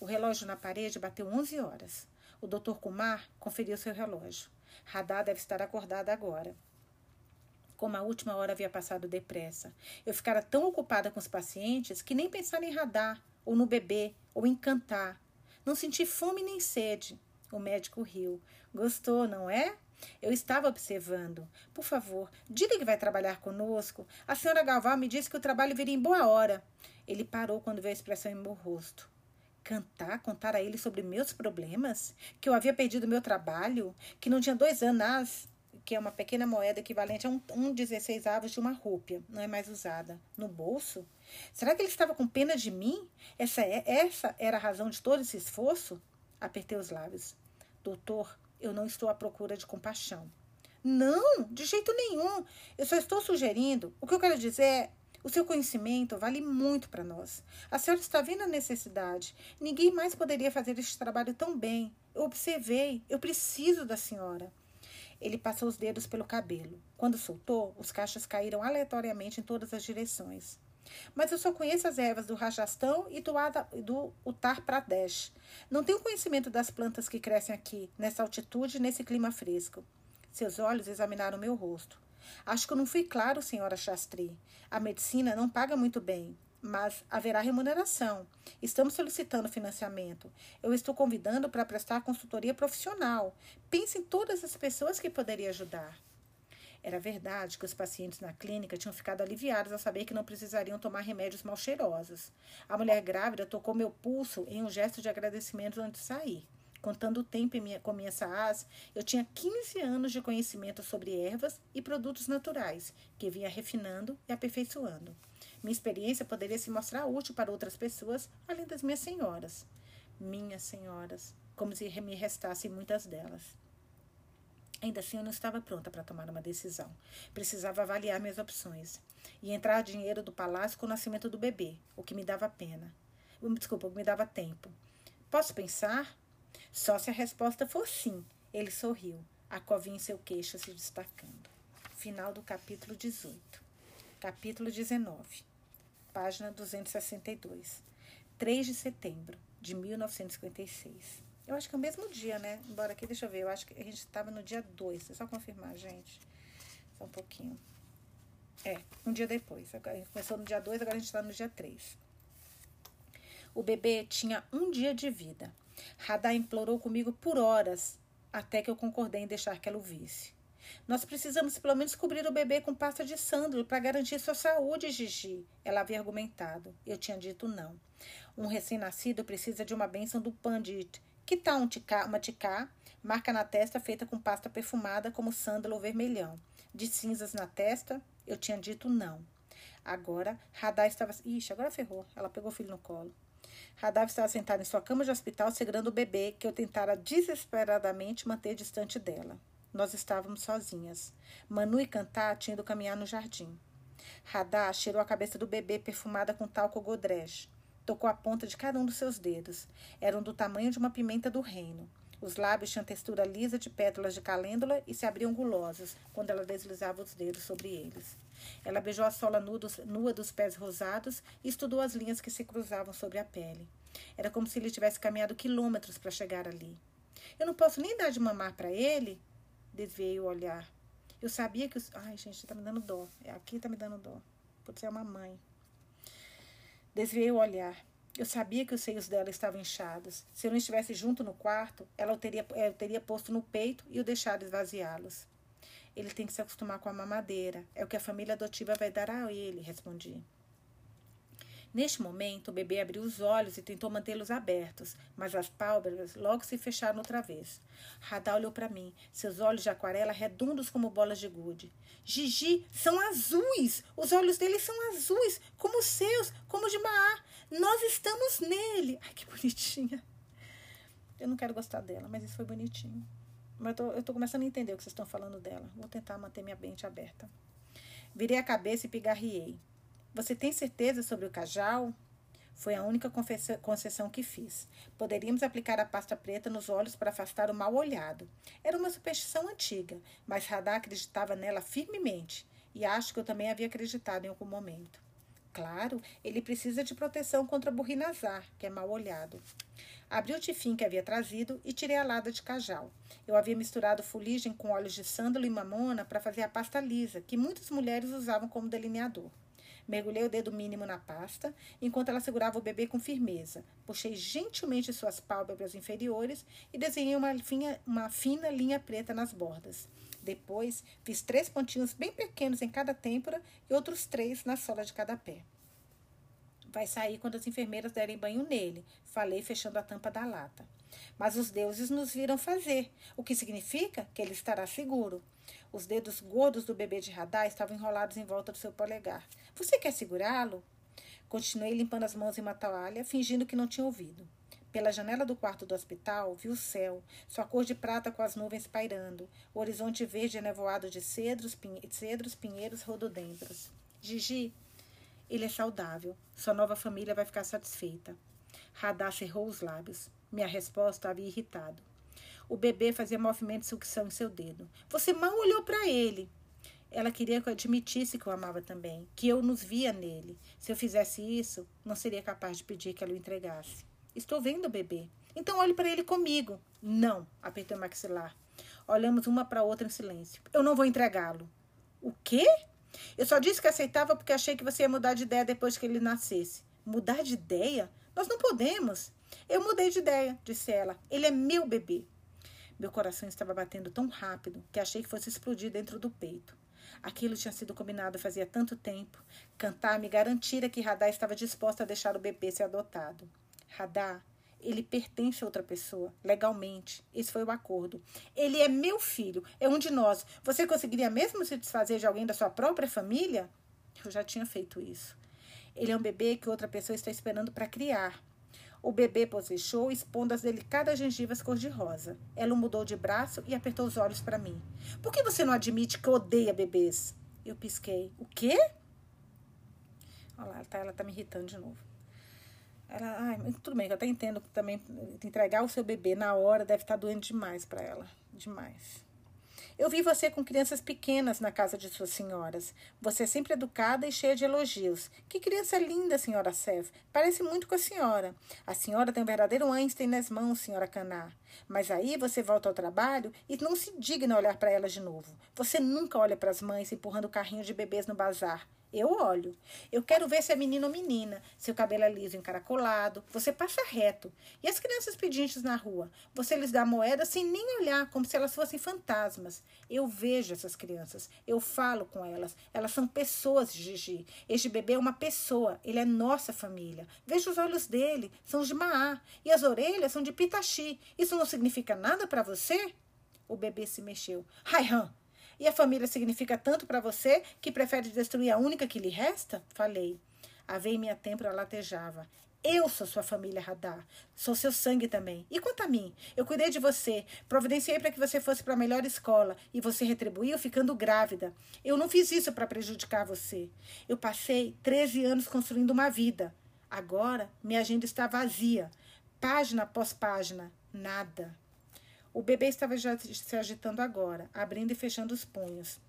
[SPEAKER 1] O relógio na parede bateu 11 horas. O Dr. Kumar conferiu seu relógio. Radar deve estar acordada agora como a última hora havia passado depressa. Eu ficara tão ocupada com os pacientes que nem pensar em radar, ou no bebê, ou em cantar. Não senti fome nem sede. O médico riu. Gostou, não é? Eu estava observando. Por favor, diga que vai trabalhar conosco. A senhora Galval me disse que o trabalho viria em boa hora. Ele parou quando viu a expressão em meu rosto. Cantar, contar a ele sobre meus problemas? Que eu havia perdido meu trabalho? Que não tinha dois anos que é uma pequena moeda equivalente a um, um 16 avos de uma rúpia, não é mais usada. No bolso? Será que ele estava com pena de mim? Essa, é, essa era a razão de todo esse esforço? Apertei os lábios. Doutor, eu não estou à procura de compaixão. Não, de jeito nenhum. Eu só estou sugerindo. O que eu quero dizer é. O seu conhecimento vale muito para nós. A senhora está vendo a necessidade. Ninguém mais poderia fazer este trabalho tão bem. Eu observei. Eu preciso da senhora. Ele passou os dedos pelo cabelo. Quando soltou, os cachos caíram aleatoriamente em todas as direções. Mas eu só conheço as ervas do Rajastão e do, do Uttar Pradesh. Não tenho conhecimento das plantas que crescem aqui, nessa altitude e nesse clima fresco. Seus olhos examinaram meu rosto. Acho que eu não fui claro, senhora Shastri. A medicina não paga muito bem, mas haverá remuneração. Estamos solicitando financiamento. Eu estou convidando para prestar consultoria profissional. Pense em todas as pessoas que poderia ajudar. Era verdade que os pacientes na clínica tinham ficado aliviados ao saber que não precisariam tomar remédios mal cheirosos. A mulher grávida tocou meu pulso em um gesto de agradecimento antes de sair. Contando o tempo minha, com minha SAAS, eu tinha 15 anos de conhecimento sobre ervas e produtos naturais, que vinha refinando e aperfeiçoando. Minha experiência poderia se mostrar útil para outras pessoas, além das minhas senhoras. Minhas senhoras, como se me restassem muitas delas. Ainda assim, eu não estava pronta para tomar uma decisão. Precisava avaliar minhas opções. E entrar dinheiro do palácio com o nascimento do bebê, o que me dava pena. Desculpa, o que me dava tempo. Posso pensar? Só se a resposta for sim. Ele sorriu, a covinha em seu queixo se destacando. Final do capítulo 18. Capítulo 19. Página 262. 3 de setembro de 1956. Eu acho que é o mesmo dia, né? Embora aqui, deixa eu ver. Eu acho que a gente estava no dia 2. É só confirmar, gente. Só um pouquinho. É, um dia depois. Agora, começou no dia 2, agora a gente está no dia 3. O bebê tinha um dia de vida. Radar implorou comigo por horas, até que eu concordei em deixar que ela o visse. Nós precisamos pelo menos cobrir o bebê com pasta de sândalo para garantir sua saúde, Gigi. Ela havia argumentado. Eu tinha dito não. Um recém-nascido precisa de uma bênção do Pandit. Que tal um ticá, uma ticá, marca na testa feita com pasta perfumada como sândalo vermelhão? De cinzas na testa? Eu tinha dito não. Agora, Radar estava. Ixi, agora ferrou. Ela pegou o filho no colo. Radav estava sentada em sua cama de hospital, segurando o bebê que eu tentara desesperadamente manter distante dela. Nós estávamos sozinhas. Manu e Cantá tinham ido caminhar no jardim. Radá cheirou a cabeça do bebê perfumada com talco godrej. Tocou a ponta de cada um dos seus dedos. Eram do tamanho de uma pimenta do reino. Os lábios tinham textura lisa de pétalas de calêndula e se abriam gulosos quando ela deslizava os dedos sobre eles. Ela beijou a sola nua dos pés rosados e estudou as linhas que se cruzavam sobre a pele. Era como se ele tivesse caminhado quilômetros para chegar ali. Eu não posso nem dar de mamar para ele? Desviei o olhar. Eu sabia que os. Ai, gente, tá me dando dó. É aqui tá me dando dó. Pode ser uma mãe. Desviei o olhar. Eu sabia que os seios dela estavam inchados. Se eu não estivesse junto no quarto, ela o teria, eu eh, teria posto no peito e o deixado esvaziá-los. Ele tem que se acostumar com a mamadeira. É o que a família adotiva vai dar a ele, respondi. Neste momento, o bebê abriu os olhos e tentou mantê-los abertos, mas as pálpebras logo se fecharam outra vez. Radá olhou para mim, seus olhos de aquarela redondos como bolas de gude. Gigi, são azuis! Os olhos dele são azuis, como os seus, como os de Maá. Nós estamos nele! Ai, que bonitinha. Eu não quero gostar dela, mas isso foi bonitinho. Mas eu tô, eu tô começando a entender o que vocês estão falando dela. Vou tentar manter minha mente aberta. Virei a cabeça e pigarriei. Você tem certeza sobre o cajal? Foi a única concessão que fiz. Poderíamos aplicar a pasta preta nos olhos para afastar o mal olhado. Era uma superstição antiga, mas Radar acreditava nela firmemente, e acho que eu também havia acreditado em algum momento. Claro, ele precisa de proteção contra burrinazar, que é mal olhado. Abri o tifim que havia trazido e tirei a lada de cajal. Eu havia misturado fuligem com óleos de sândalo e mamona para fazer a pasta lisa, que muitas mulheres usavam como delineador. Mergulhei o dedo mínimo na pasta, enquanto ela segurava o bebê com firmeza. Puxei gentilmente suas pálpebras inferiores e desenhei uma, finha, uma fina linha preta nas bordas. Depois, fiz três pontinhos bem pequenos em cada têmpora e outros três na sola de cada pé. Vai sair quando as enfermeiras derem banho nele, falei fechando a tampa da lata. Mas os deuses nos viram fazer, o que significa que ele estará seguro. Os dedos gordos do bebê de radar estavam enrolados em volta do seu polegar. Você quer segurá-lo? Continuei limpando as mãos em uma toalha, fingindo que não tinha ouvido. Pela janela do quarto do hospital, vi o céu, sua cor de prata com as nuvens pairando, o horizonte verde nevoado de cedros, pinhe cedros pinheiros, rododendros. Gigi, ele é saudável. Sua nova família vai ficar satisfeita. Radar cerrou os lábios. Minha resposta havia irritado. O bebê fazia movimento de sucção em seu dedo. Você mal olhou para ele. Ela queria que eu admitisse que o amava também, que eu nos via nele. Se eu fizesse isso, não seria capaz de pedir que ela o entregasse. Estou vendo o bebê. Então olhe para ele comigo. Não, apertei o maxilar. Olhamos uma para outra em silêncio. Eu não vou entregá-lo. O quê? Eu só disse que aceitava porque achei que você ia mudar de ideia depois que ele nascesse. Mudar de ideia? Nós não podemos. Eu mudei de ideia, disse ela. Ele é meu bebê. Meu coração estava batendo tão rápido que achei que fosse explodir dentro do peito. Aquilo tinha sido combinado fazia tanto tempo. Cantar me garantira que Radar estava disposta a deixar o bebê ser adotado. Radar, ele pertence a outra pessoa, legalmente. Esse foi o acordo. Ele é meu filho, é um de nós. Você conseguiria mesmo se desfazer de alguém da sua própria família? Eu já tinha feito isso. Ele é um bebê que outra pessoa está esperando para criar. O bebê bocejou, expondo as delicadas gengivas cor-de-rosa. Ela mudou de braço e apertou os olhos para mim. Por que você não admite que odeia bebês? Eu pisquei. O quê? Olha lá, tá, ela tá me irritando de novo. Ela, ai, tudo bem, eu até entendo que também entregar o seu bebê na hora deve estar tá doendo demais para ela. Demais. Eu vi você com crianças pequenas na casa de suas senhoras. Você é sempre educada e cheia de elogios. Que criança linda, senhora Seth. Parece muito com a senhora. A senhora tem um verdadeiro Einstein nas mãos, senhora Canar. Mas aí você volta ao trabalho e não se digna olhar para elas de novo. Você nunca olha para as mães empurrando carrinho de bebês no bazar. Eu olho. Eu quero ver se é menino ou menina, seu cabelo é liso encaracolado. Você passa reto. E as crianças pedintes na rua? Você lhes dá moeda sem nem olhar, como se elas fossem fantasmas. Eu vejo essas crianças. Eu falo com elas. Elas são pessoas, Gigi. Este bebê é uma pessoa. Ele é nossa família. Veja os olhos dele. São de Maá. E as orelhas são de Pitaxi. Isso não significa nada para você? O bebê se mexeu. Raihan, e a família significa tanto para você que prefere destruir a única que lhe resta? Falei. A veia em minha têmpora latejava. Eu sou sua família, Radar. Sou seu sangue também. E quanto a mim? Eu cuidei de você, providenciei para que você fosse para a melhor escola e você retribuiu ficando grávida. Eu não fiz isso para prejudicar você. Eu passei 13 anos construindo uma vida. Agora, minha agenda está vazia. Página após página, nada. O bebê estava já se agitando agora, abrindo e fechando os punhos.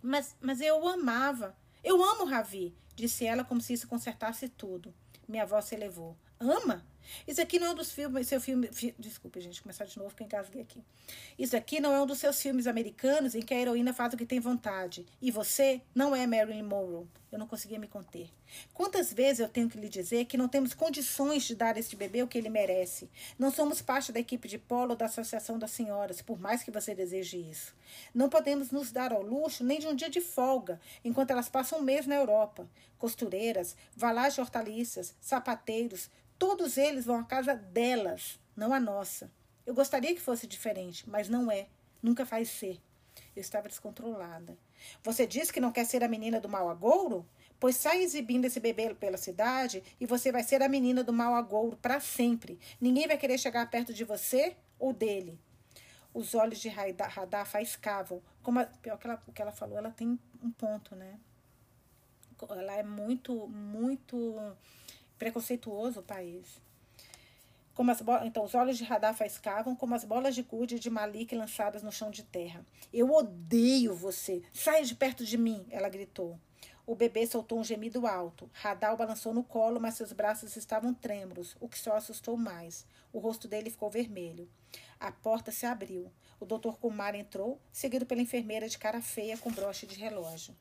[SPEAKER 1] Mas, mas eu o amava. Eu amo Ravi, disse ela como se isso consertasse tudo. Minha voz se elevou. Ama? Isso aqui não é um dos filmes, seu filme. Fi, desculpe, gente, começar de novo que eu engasguei aqui. Isso aqui não é um dos seus filmes americanos em que a heroína faz o que tem vontade. E você não é Marilyn Monroe. Eu não conseguia me conter. Quantas vezes eu tenho que lhe dizer que não temos condições de dar a este bebê o que ele merece? Não somos parte da equipe de polo ou da Associação das Senhoras, por mais que você deseje isso. Não podemos nos dar ao luxo nem de um dia de folga, enquanto elas passam um mês na Europa. Costureiras, valagens de hortaliças, sapateiros, Todos eles vão à casa delas, não à nossa. Eu gostaria que fosse diferente, mas não é. Nunca faz ser. Eu estava descontrolada. Você disse que não quer ser a menina do mau agouro? Pois sai exibindo esse bebê pela cidade e você vai ser a menina do mau agouro para sempre. Ninguém vai querer chegar perto de você ou dele. Os olhos de Radar faiscavam. Como a, pior que ela, o que ela falou, ela tem um ponto, né? Ela é muito, muito preconceituoso o país. Como as então, os olhos de radar faiscavam como as bolas de gude de Malik lançadas no chão de terra. Eu odeio você! Saia de perto de mim! Ela gritou. O bebê soltou um gemido alto. Radal balançou no colo, mas seus braços estavam trêmulos, o que só assustou mais. O rosto dele ficou vermelho. A porta se abriu. O doutor Kumar entrou, seguido pela enfermeira de cara feia com broche de relógio.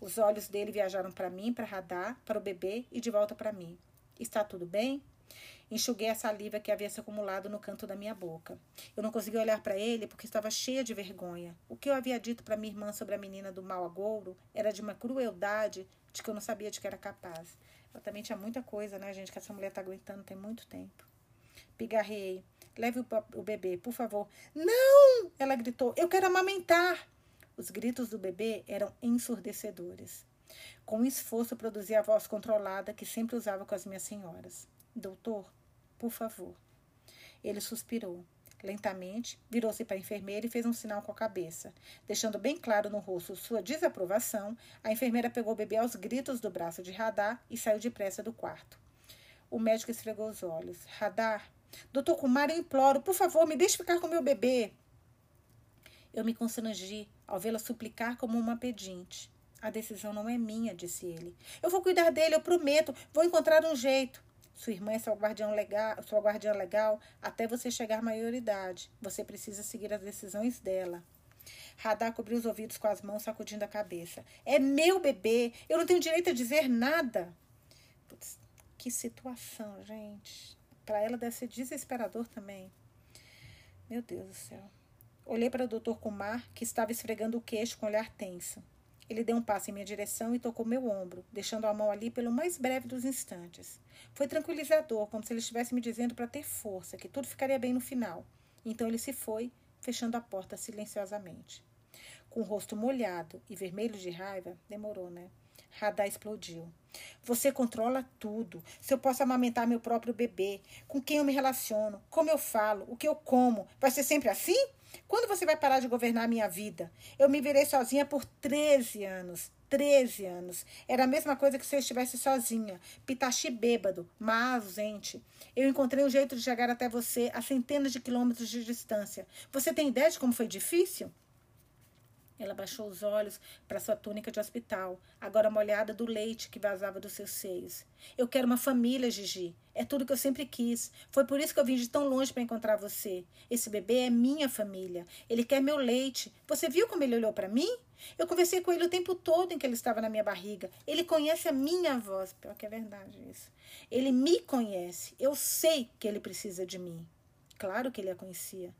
[SPEAKER 1] Os olhos dele viajaram para mim, para Radar, para o bebê e de volta para mim. Está tudo bem? Enxuguei a saliva que havia se acumulado no canto da minha boca. Eu não conseguia olhar para ele porque estava cheia de vergonha. O que eu havia dito para minha irmã sobre a menina do mau agouro era de uma crueldade de que eu não sabia de que era capaz. Ela também tinha muita coisa, né, gente, que essa mulher está aguentando tem muito tempo. Pigarrei. Leve o bebê, por favor. Não! Ela gritou. Eu quero amamentar. Os gritos do bebê eram ensurdecedores. Com esforço, produzia a voz controlada que sempre usava com as minhas senhoras. Doutor, por favor. Ele suspirou. Lentamente, virou-se para a enfermeira e fez um sinal com a cabeça. Deixando bem claro no rosto sua desaprovação, a enfermeira pegou o bebê aos gritos do braço de Radar e saiu depressa do quarto. O médico esfregou os olhos. Radar, doutor Kumar, eu imploro, por favor, me deixe ficar com meu bebê. Eu me constrangi ao vê-la suplicar como uma pedinte. A decisão não é minha, disse ele. Eu vou cuidar dele, eu prometo. Vou encontrar um jeito. Sua irmã é sua guardiã legal, sua guardiã legal até você chegar à maioridade. Você precisa seguir as decisões dela. Radar cobriu os ouvidos com as mãos, sacudindo a cabeça. É meu bebê. Eu não tenho direito a dizer nada. Putz, que situação, gente. Para ela deve ser desesperador também. Meu Deus do céu. Olhei para o Dr. Kumar, que estava esfregando o queixo com olhar tenso. Ele deu um passo em minha direção e tocou meu ombro, deixando a mão ali pelo mais breve dos instantes. Foi tranquilizador, como se ele estivesse me dizendo para ter força, que tudo ficaria bem no final. Então ele se foi, fechando a porta silenciosamente. Com o rosto molhado e vermelho de raiva, demorou, né? Radar explodiu. Você controla tudo. Se eu posso amamentar meu próprio bebê, com quem eu me relaciono, como eu falo, o que eu como, vai ser sempre assim? Quando você vai parar de governar a minha vida? Eu me virei sozinha por 13 anos. 13 anos. Era a mesma coisa que se eu estivesse sozinha, pitachi bêbado, mas ausente. Eu encontrei um jeito de chegar até você a centenas de quilômetros de distância. Você tem ideia de como foi difícil? Ela baixou os olhos para sua túnica de hospital, agora molhada do leite que vazava dos seus seios. Eu quero uma família, Gigi. É tudo que eu sempre quis. Foi por isso que eu vim de tão longe para encontrar você. Esse bebê é minha família. Ele quer meu leite. Você viu como ele olhou para mim? Eu conversei com ele o tempo todo em que ele estava na minha barriga. Ele conhece a minha voz. Pior que é verdade isso. Ele me conhece. Eu sei que ele precisa de mim. Claro que ele a conhecia.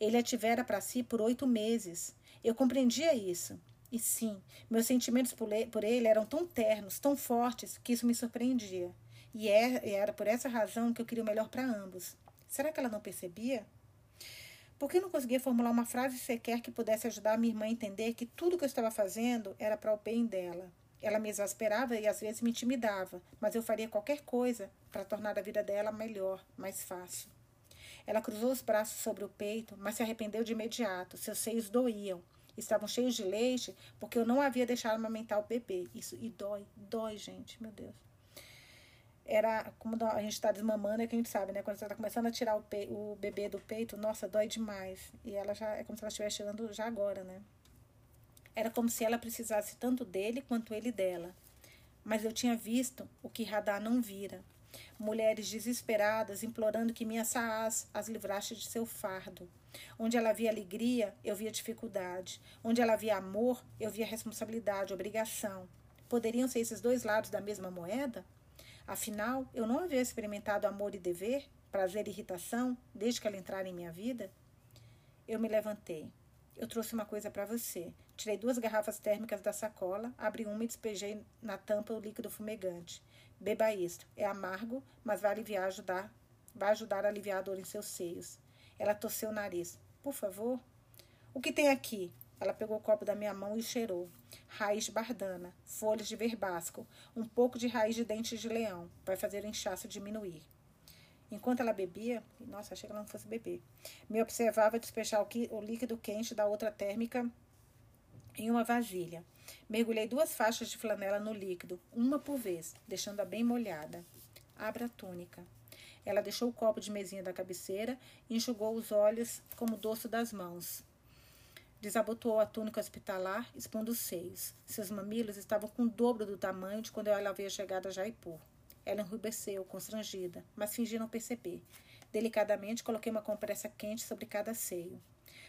[SPEAKER 1] Ele a tivera para si por oito meses. Eu compreendia isso. E sim, meus sentimentos por ele eram tão ternos, tão fortes, que isso me surpreendia. E é, era por essa razão que eu queria o melhor para ambos. Será que ela não percebia? Por que não conseguia formular uma frase sequer que pudesse ajudar a minha irmã a entender que tudo que eu estava fazendo era para o bem dela? Ela me exasperava e às vezes me intimidava, mas eu faria qualquer coisa para tornar a vida dela melhor, mais fácil. Ela cruzou os braços sobre o peito, mas se arrependeu de imediato. Seus seios doíam. Estavam cheios de leite porque eu não havia deixado amamentar o bebê. Isso e dói, dói, gente, meu Deus. Era como a gente está desmamando, é que a gente sabe, né? Quando você está começando a tirar o, pe o bebê do peito, nossa, dói demais. E ela já é como se ela estivesse tirando já agora, né? Era como se ela precisasse tanto dele quanto ele dela. Mas eu tinha visto o que Radar não vira mulheres desesperadas implorando que minha Saás as livrasse de seu fardo. Onde ela via alegria, eu via dificuldade. Onde ela via amor, eu via responsabilidade, obrigação. Poderiam ser esses dois lados da mesma moeda? Afinal, eu não havia experimentado amor e dever, prazer e irritação, desde que ela entrara em minha vida? Eu me levantei. Eu trouxe uma coisa para você. Tirei duas garrafas térmicas da sacola, abri uma e despejei na tampa o líquido fumegante. Beba isto. É amargo, mas vai aliviar, ajudar, vai ajudar a aliviar a dor em seus seios. Ela torceu o nariz. Por favor. O que tem aqui? Ela pegou o copo da minha mão e cheirou. Raiz de bardana, folhas de verbasco, um pouco de raiz de dentes de leão. Vai fazer o inchaço diminuir. Enquanto ela bebia, nossa, achei que ela não fosse beber, me observava despejar o líquido quente da outra térmica em uma vasilha. Mergulhei duas faixas de flanela no líquido, uma por vez, deixando-a bem molhada. Abra a túnica. Ela deixou o copo de mesinha da cabeceira e enxugou os olhos como o dorso das mãos. Desabotoou a túnica hospitalar, expondo os seios. Seus mamilos estavam com o dobro do tamanho de quando ela havia chegado a Jaipur. Ela enrubesceu, constrangida, mas fingi não perceber. Delicadamente coloquei uma compressa quente sobre cada seio.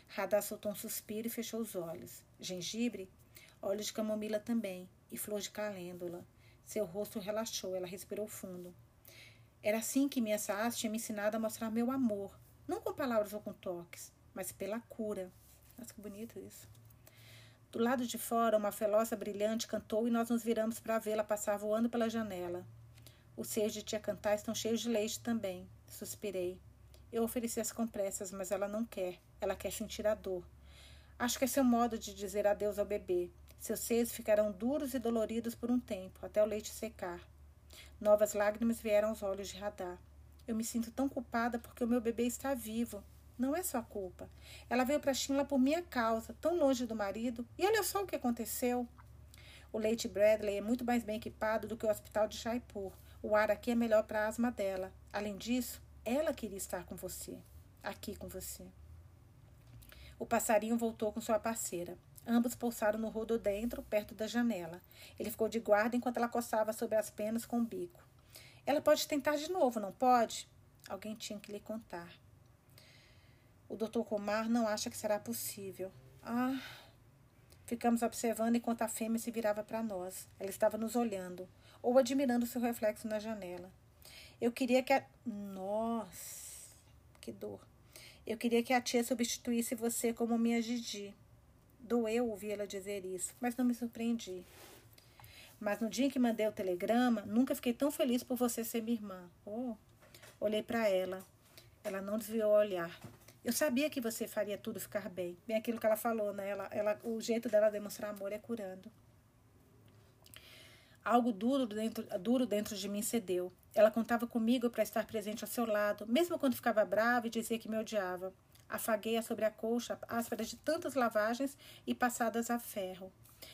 [SPEAKER 1] Radar soltou um suspiro e fechou os olhos. Gengibre óleo de camomila também e flor de calêndula. Seu rosto relaxou, ela respirou fundo. Era assim que minha Saas tinha me ensinado a mostrar meu amor, não com palavras ou com toques, mas pela cura. Nossa, que bonito isso. Do lado de fora, uma felosa brilhante cantou e nós nos viramos para vê-la passar voando pela janela. Os seios de tia Cantar estão cheios de leite também, suspirei. Eu ofereci as compressas, mas ela não quer. Ela quer sentir a dor. Acho que é seu modo de dizer adeus ao bebê. Seus seios ficarão duros e doloridos por um tempo, até o leite secar. Novas lágrimas vieram aos olhos de Radar. Eu me sinto tão culpada porque o meu bebê está vivo. Não é sua culpa. Ela veio para Shinla por minha causa, tão longe do marido, e olha só o que aconteceu. O Leite Bradley é muito mais bem equipado do que o hospital de Jaipur. O ar aqui é melhor para a asma dela. Além disso, ela queria estar com você, aqui com você. O passarinho voltou com sua parceira. Ambos pousaram no rododentro, perto da janela. Ele ficou de guarda enquanto ela coçava sobre as penas com o bico. Ela pode tentar de novo, não pode? Alguém tinha que lhe contar. O doutor Comar não acha que será possível. Ah. Ficamos observando enquanto a fêmea se virava para nós. Ela estava nos olhando, ou admirando seu reflexo na janela. Eu queria que a. Nossa, que dor. Eu queria que a tia substituísse você como minha Gigi. Doeu ouvi-la dizer isso, mas não me surpreendi. Mas no dia em que mandei o telegrama, nunca fiquei tão feliz por você ser minha irmã. Oh, olhei para ela. Ela não desviou o olhar. Eu sabia que você faria tudo ficar bem. Bem aquilo que ela falou, né? Ela, ela, o jeito dela demonstrar amor é curando. Algo duro dentro, duro dentro de mim cedeu. Ela contava comigo para estar presente ao seu lado, mesmo quando ficava brava e dizia que me odiava. Afaguei-a sobre a colcha, áspera de tantas lavagens e passadas a ferro.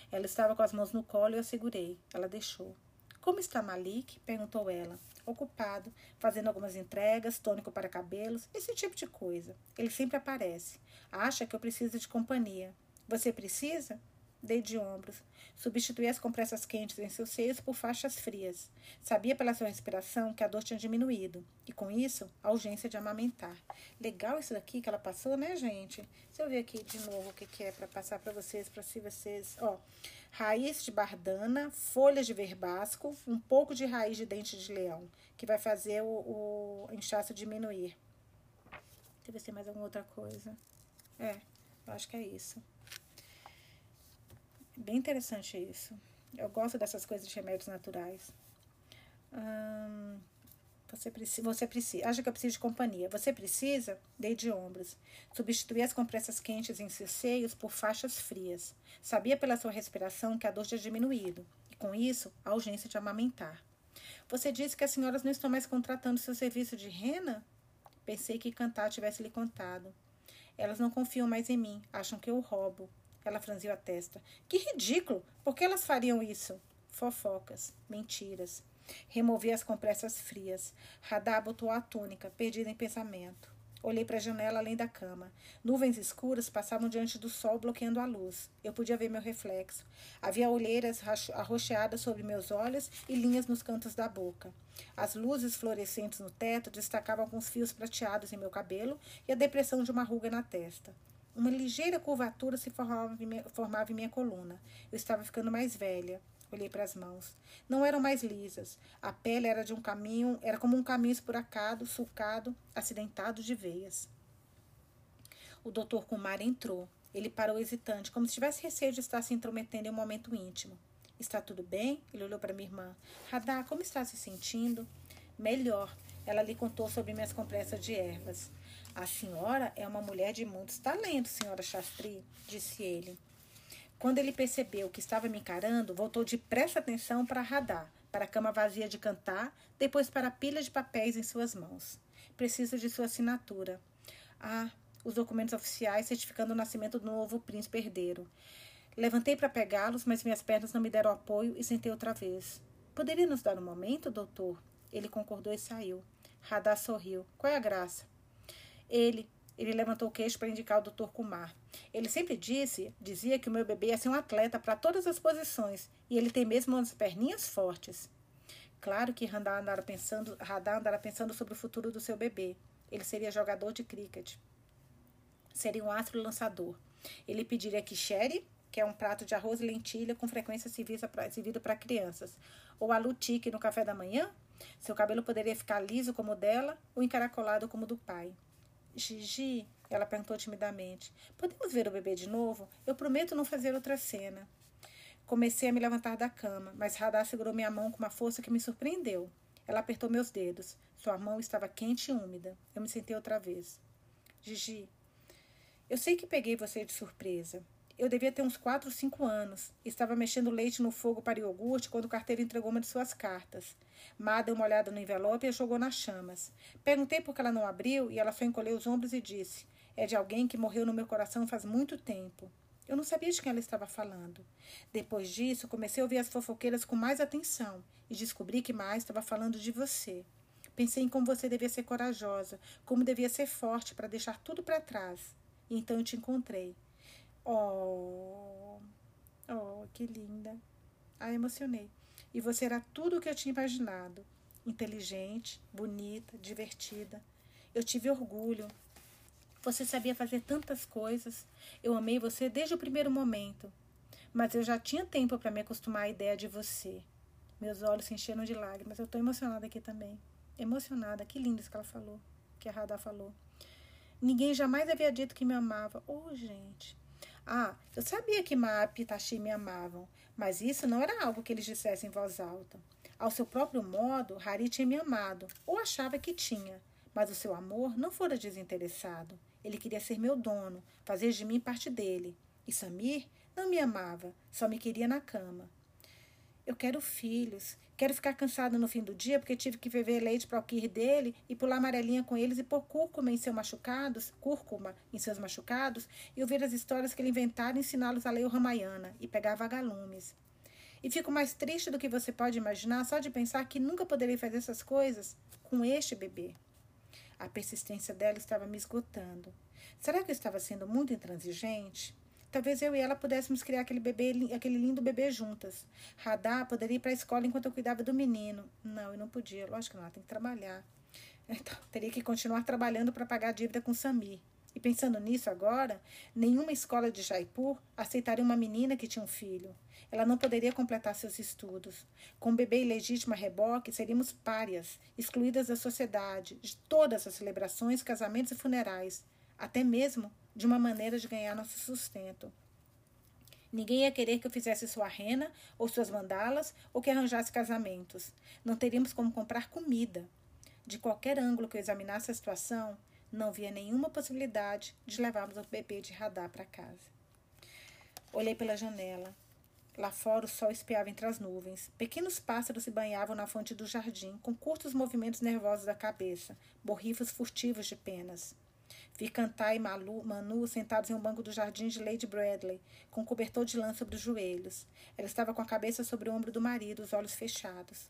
[SPEAKER 1] Ela estava com as mãos no colo e eu segurei. Ela deixou. Como está Malik? perguntou ela. Ocupado, fazendo algumas entregas, tônico para cabelos, esse tipo de coisa. Ele sempre aparece. Acha que eu preciso de companhia. Você precisa? Dei de ombros. Substituí as compressas quentes em seus seios por faixas frias. Sabia pela sua respiração que a dor tinha diminuído. E com isso, a urgência de amamentar. Legal isso daqui que ela passou, né, gente? Se eu ver aqui de novo o que, que é para passar para vocês, para se vocês. Ó, raiz de bardana, folhas de verbasco, um pouco de raiz de dente de leão, que vai fazer o, o inchaço diminuir. Deixa eu ver se mais alguma outra coisa. É, eu acho que é isso. Bem interessante isso. Eu gosto dessas coisas de remédios naturais. Hum, você precisa, você precisa, acha que eu preciso de companhia. Você precisa? Dei de ombros. Substituir as compressas quentes em seus seios por faixas frias. Sabia pela sua respiração que a dor tinha diminuído. E com isso, a urgência de amamentar. Você disse que as senhoras não estão mais contratando seu serviço de rena? Pensei que Cantar tivesse lhe contado. Elas não confiam mais em mim, acham que eu roubo. Ela franziu a testa. Que ridículo! Por que elas fariam isso? Fofocas, mentiras. Removi as compressas frias. Radar botou a túnica, perdida em pensamento. Olhei para a janela além da cama. Nuvens escuras passavam diante do sol, bloqueando a luz. Eu podia ver meu reflexo. Havia olheiras arroxeadas sobre meus olhos e linhas nos cantos da boca. As luzes fluorescentes no teto destacavam alguns fios prateados em meu cabelo e a depressão de uma ruga na testa. Uma ligeira curvatura se formava em, minha, formava em minha coluna. Eu estava ficando mais velha. Olhei para as mãos. Não eram mais lisas. A pele era de um caminho, era como um caminho esburacado, sulcado, acidentado de veias. O doutor Kumar entrou. Ele parou hesitante, como se tivesse receio de estar se intrometendo em um momento íntimo. Está tudo bem? Ele olhou para minha irmã. Radá, como está se sentindo? Melhor. Ela lhe contou sobre minhas compressas de ervas. A senhora é uma mulher de muitos talentos, senhora Shastri, disse ele. Quando ele percebeu que estava me encarando, voltou depressa atenção para Radar, para a cama vazia de cantar, depois para a pilha de papéis em suas mãos. Preciso de sua assinatura. Ah, os documentos oficiais certificando o nascimento do novo príncipe herdeiro. Levantei para pegá-los, mas minhas pernas não me deram apoio e sentei outra vez. Poderia nos dar um momento, doutor? Ele concordou e saiu. Radar sorriu. Qual é a graça? Ele, ele levantou o queixo para indicar o doutor Kumar. Ele sempre disse, dizia que o meu bebê ia ser um atleta para todas as posições, e ele tem mesmo umas perninhas fortes. Claro que Radar andara pensando, Radar andara pensando sobre o futuro do seu bebê. Ele seria jogador de cricket. Seria um astro lançador. Ele pediria que Sherry, que é um prato de arroz e lentilha com frequência servido para crianças, ou a tique no café da manhã. Seu cabelo poderia ficar liso como o dela ou encaracolado como o do pai. Gigi, ela perguntou timidamente, podemos ver o bebê de novo? Eu prometo não fazer outra cena. Comecei a me levantar da cama, mas Radar segurou minha mão com uma força que me surpreendeu. Ela apertou meus dedos. Sua mão estava quente e úmida. Eu me sentei outra vez. Gigi, Eu sei que peguei você de surpresa. Eu devia ter uns quatro ou cinco anos. Estava mexendo leite no fogo para iogurte quando o carteiro entregou uma de suas cartas. Má deu uma olhada no envelope e a jogou nas chamas. Perguntei por que ela não abriu e ela só encolheu os ombros e disse: É de alguém que morreu no meu coração faz muito tempo. Eu não sabia de quem ela estava falando. Depois disso, comecei a ouvir as fofoqueiras com mais atenção e descobri que Má estava falando de você. Pensei em como você devia ser corajosa, como devia ser forte para deixar tudo para trás. E então eu te encontrei. Oh, oh, que linda. Ah, emocionei. E você era tudo o que eu tinha imaginado. Inteligente, bonita, divertida. Eu tive orgulho. Você sabia fazer tantas coisas. Eu amei você desde o primeiro momento. Mas eu já tinha tempo para me acostumar à ideia de você. Meus olhos se encheram de lágrimas. Eu estou emocionada aqui também. Emocionada. Que lindo isso que ela falou. Que a Radha falou. Ninguém jamais havia dito que me amava. Oh, gente. Ah, eu sabia que Maap e Tashi me amavam, mas isso não era algo que eles dissessem em voz alta. Ao seu próprio modo, Hari tinha me amado, ou achava que tinha, mas o seu amor não fora desinteressado. Ele queria ser meu dono, fazer de mim parte dele. E Samir não me amava, só me queria na cama. Eu quero filhos. Quero ficar cansada no fim do dia porque tive que beber leite para o quir dele e pular amarelinha com eles e pôr cúrcuma em seus machucados, cúrcuma em seus machucados e ouvir as histórias que ele inventara e ensiná-los a ler o Ramayana e pegar vagalumes. E fico mais triste do que você pode imaginar só de pensar que nunca poderei fazer essas coisas com este bebê. A persistência dela estava me esgotando. Será que eu estava sendo muito intransigente? Talvez eu e ela pudéssemos criar aquele bebê, aquele lindo bebê juntas. Radar poderia ir para a escola enquanto eu cuidava do menino. Não, eu não podia. Lógico que não, ela tem que trabalhar. Então, teria que continuar trabalhando para pagar a dívida com Samir. E pensando nisso agora, nenhuma escola de Jaipur aceitaria uma menina que tinha um filho. Ela não poderia completar seus estudos. Com um bebê ilegítimo a reboque, seríamos párias, excluídas da sociedade, de todas as celebrações, casamentos e funerais, até mesmo de uma maneira de ganhar nosso sustento. Ninguém ia querer que eu fizesse sua rena ou suas mandalas ou que arranjasse casamentos. Não teríamos como comprar comida. De qualquer ângulo que eu examinasse a situação, não via nenhuma possibilidade de levarmos o bebê de radar para casa. Olhei pela janela. Lá fora o sol espiava entre as nuvens. Pequenos pássaros se banhavam na fonte do jardim, com curtos movimentos nervosos da cabeça, borrifos furtivos de penas. Vi Cantar e Malu, Manu sentados em um banco do jardim de Lady Bradley, com um cobertor de lã sobre os joelhos. Ela estava com a cabeça sobre o ombro do marido, os olhos fechados.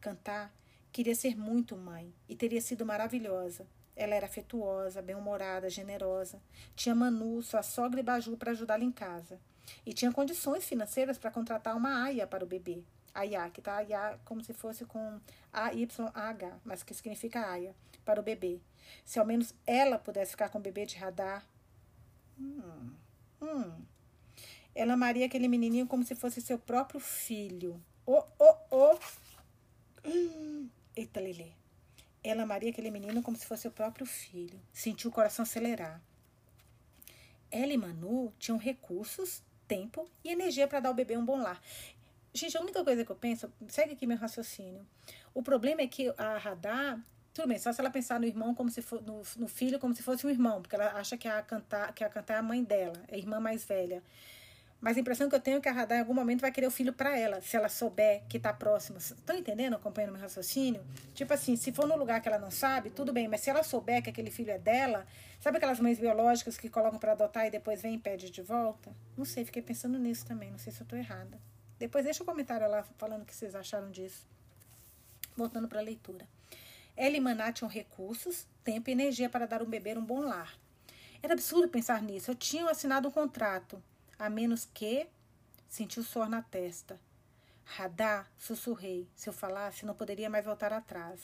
[SPEAKER 1] Cantar queria ser muito mãe e teria sido maravilhosa. Ela era afetuosa, bem-humorada, generosa. Tinha Manu, sua sogra e Baju para ajudá-la em casa. E tinha condições financeiras para contratar uma aia para o bebê. Aya, que está Aya como se fosse com A-Y-A-H, mas que significa aia, para o bebê. Se ao menos ela pudesse ficar com o bebê de radar. Hum, hum. Ela amaria aquele menininho como se fosse seu próprio filho. Oh, oh, oh. Eita, Lelê. Ela amaria aquele menino como se fosse seu próprio filho. Sentiu o coração acelerar. Ela e Manu tinham recursos, tempo e energia para dar ao bebê um bom lar. Gente, a única coisa que eu penso, segue aqui meu raciocínio. O problema é que a Radar tudo bem, só se ela pensar no irmão como se for, no, no, filho como se fosse um irmão, porque ela acha que a cantar, que a cantar é a mãe dela, é a irmã mais velha. Mas a impressão que eu tenho é que a Radar em algum momento vai querer o filho para ela, se ela souber que tá próximo. Estão entendendo? Acompanhando meu raciocínio? Tipo assim, se for no lugar que ela não sabe, tudo bem, mas se ela souber que aquele filho é dela, sabe aquelas mães biológicas que colocam para adotar e depois vem e pede de volta? Não sei, fiquei pensando nisso também, não sei se eu tô errada. Depois deixa o um comentário lá falando o que vocês acharam disso. Voltando para a leitura. Ela e Maná tinham recursos, tempo e energia para dar um bebê um bom lar. Era absurdo pensar nisso. Eu tinha assinado um contrato, a menos que. Senti o suor na testa. Radá, sussurrei. Se eu falasse, não poderia mais voltar atrás.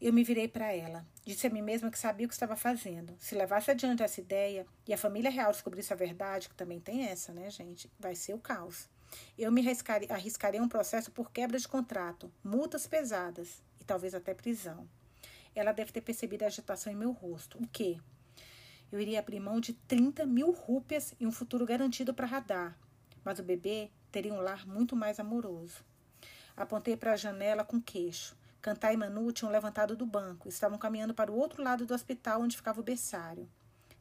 [SPEAKER 1] Eu me virei para ela. Disse a mim mesma que sabia o que estava fazendo. Se levasse adiante essa ideia e a família real descobrisse a verdade, que também tem essa, né, gente? Vai ser o caos. Eu me arriscaria um processo por quebra de contrato, multas pesadas talvez até prisão. Ela deve ter percebido a agitação em meu rosto. O quê? Eu iria abrir mão de 30 mil rúpias e um futuro garantido para radar, mas o bebê teria um lar muito mais amoroso. Apontei para a janela com queixo. Cantar e Manu tinham levantado do banco, estavam caminhando para o outro lado do hospital onde ficava o berçário.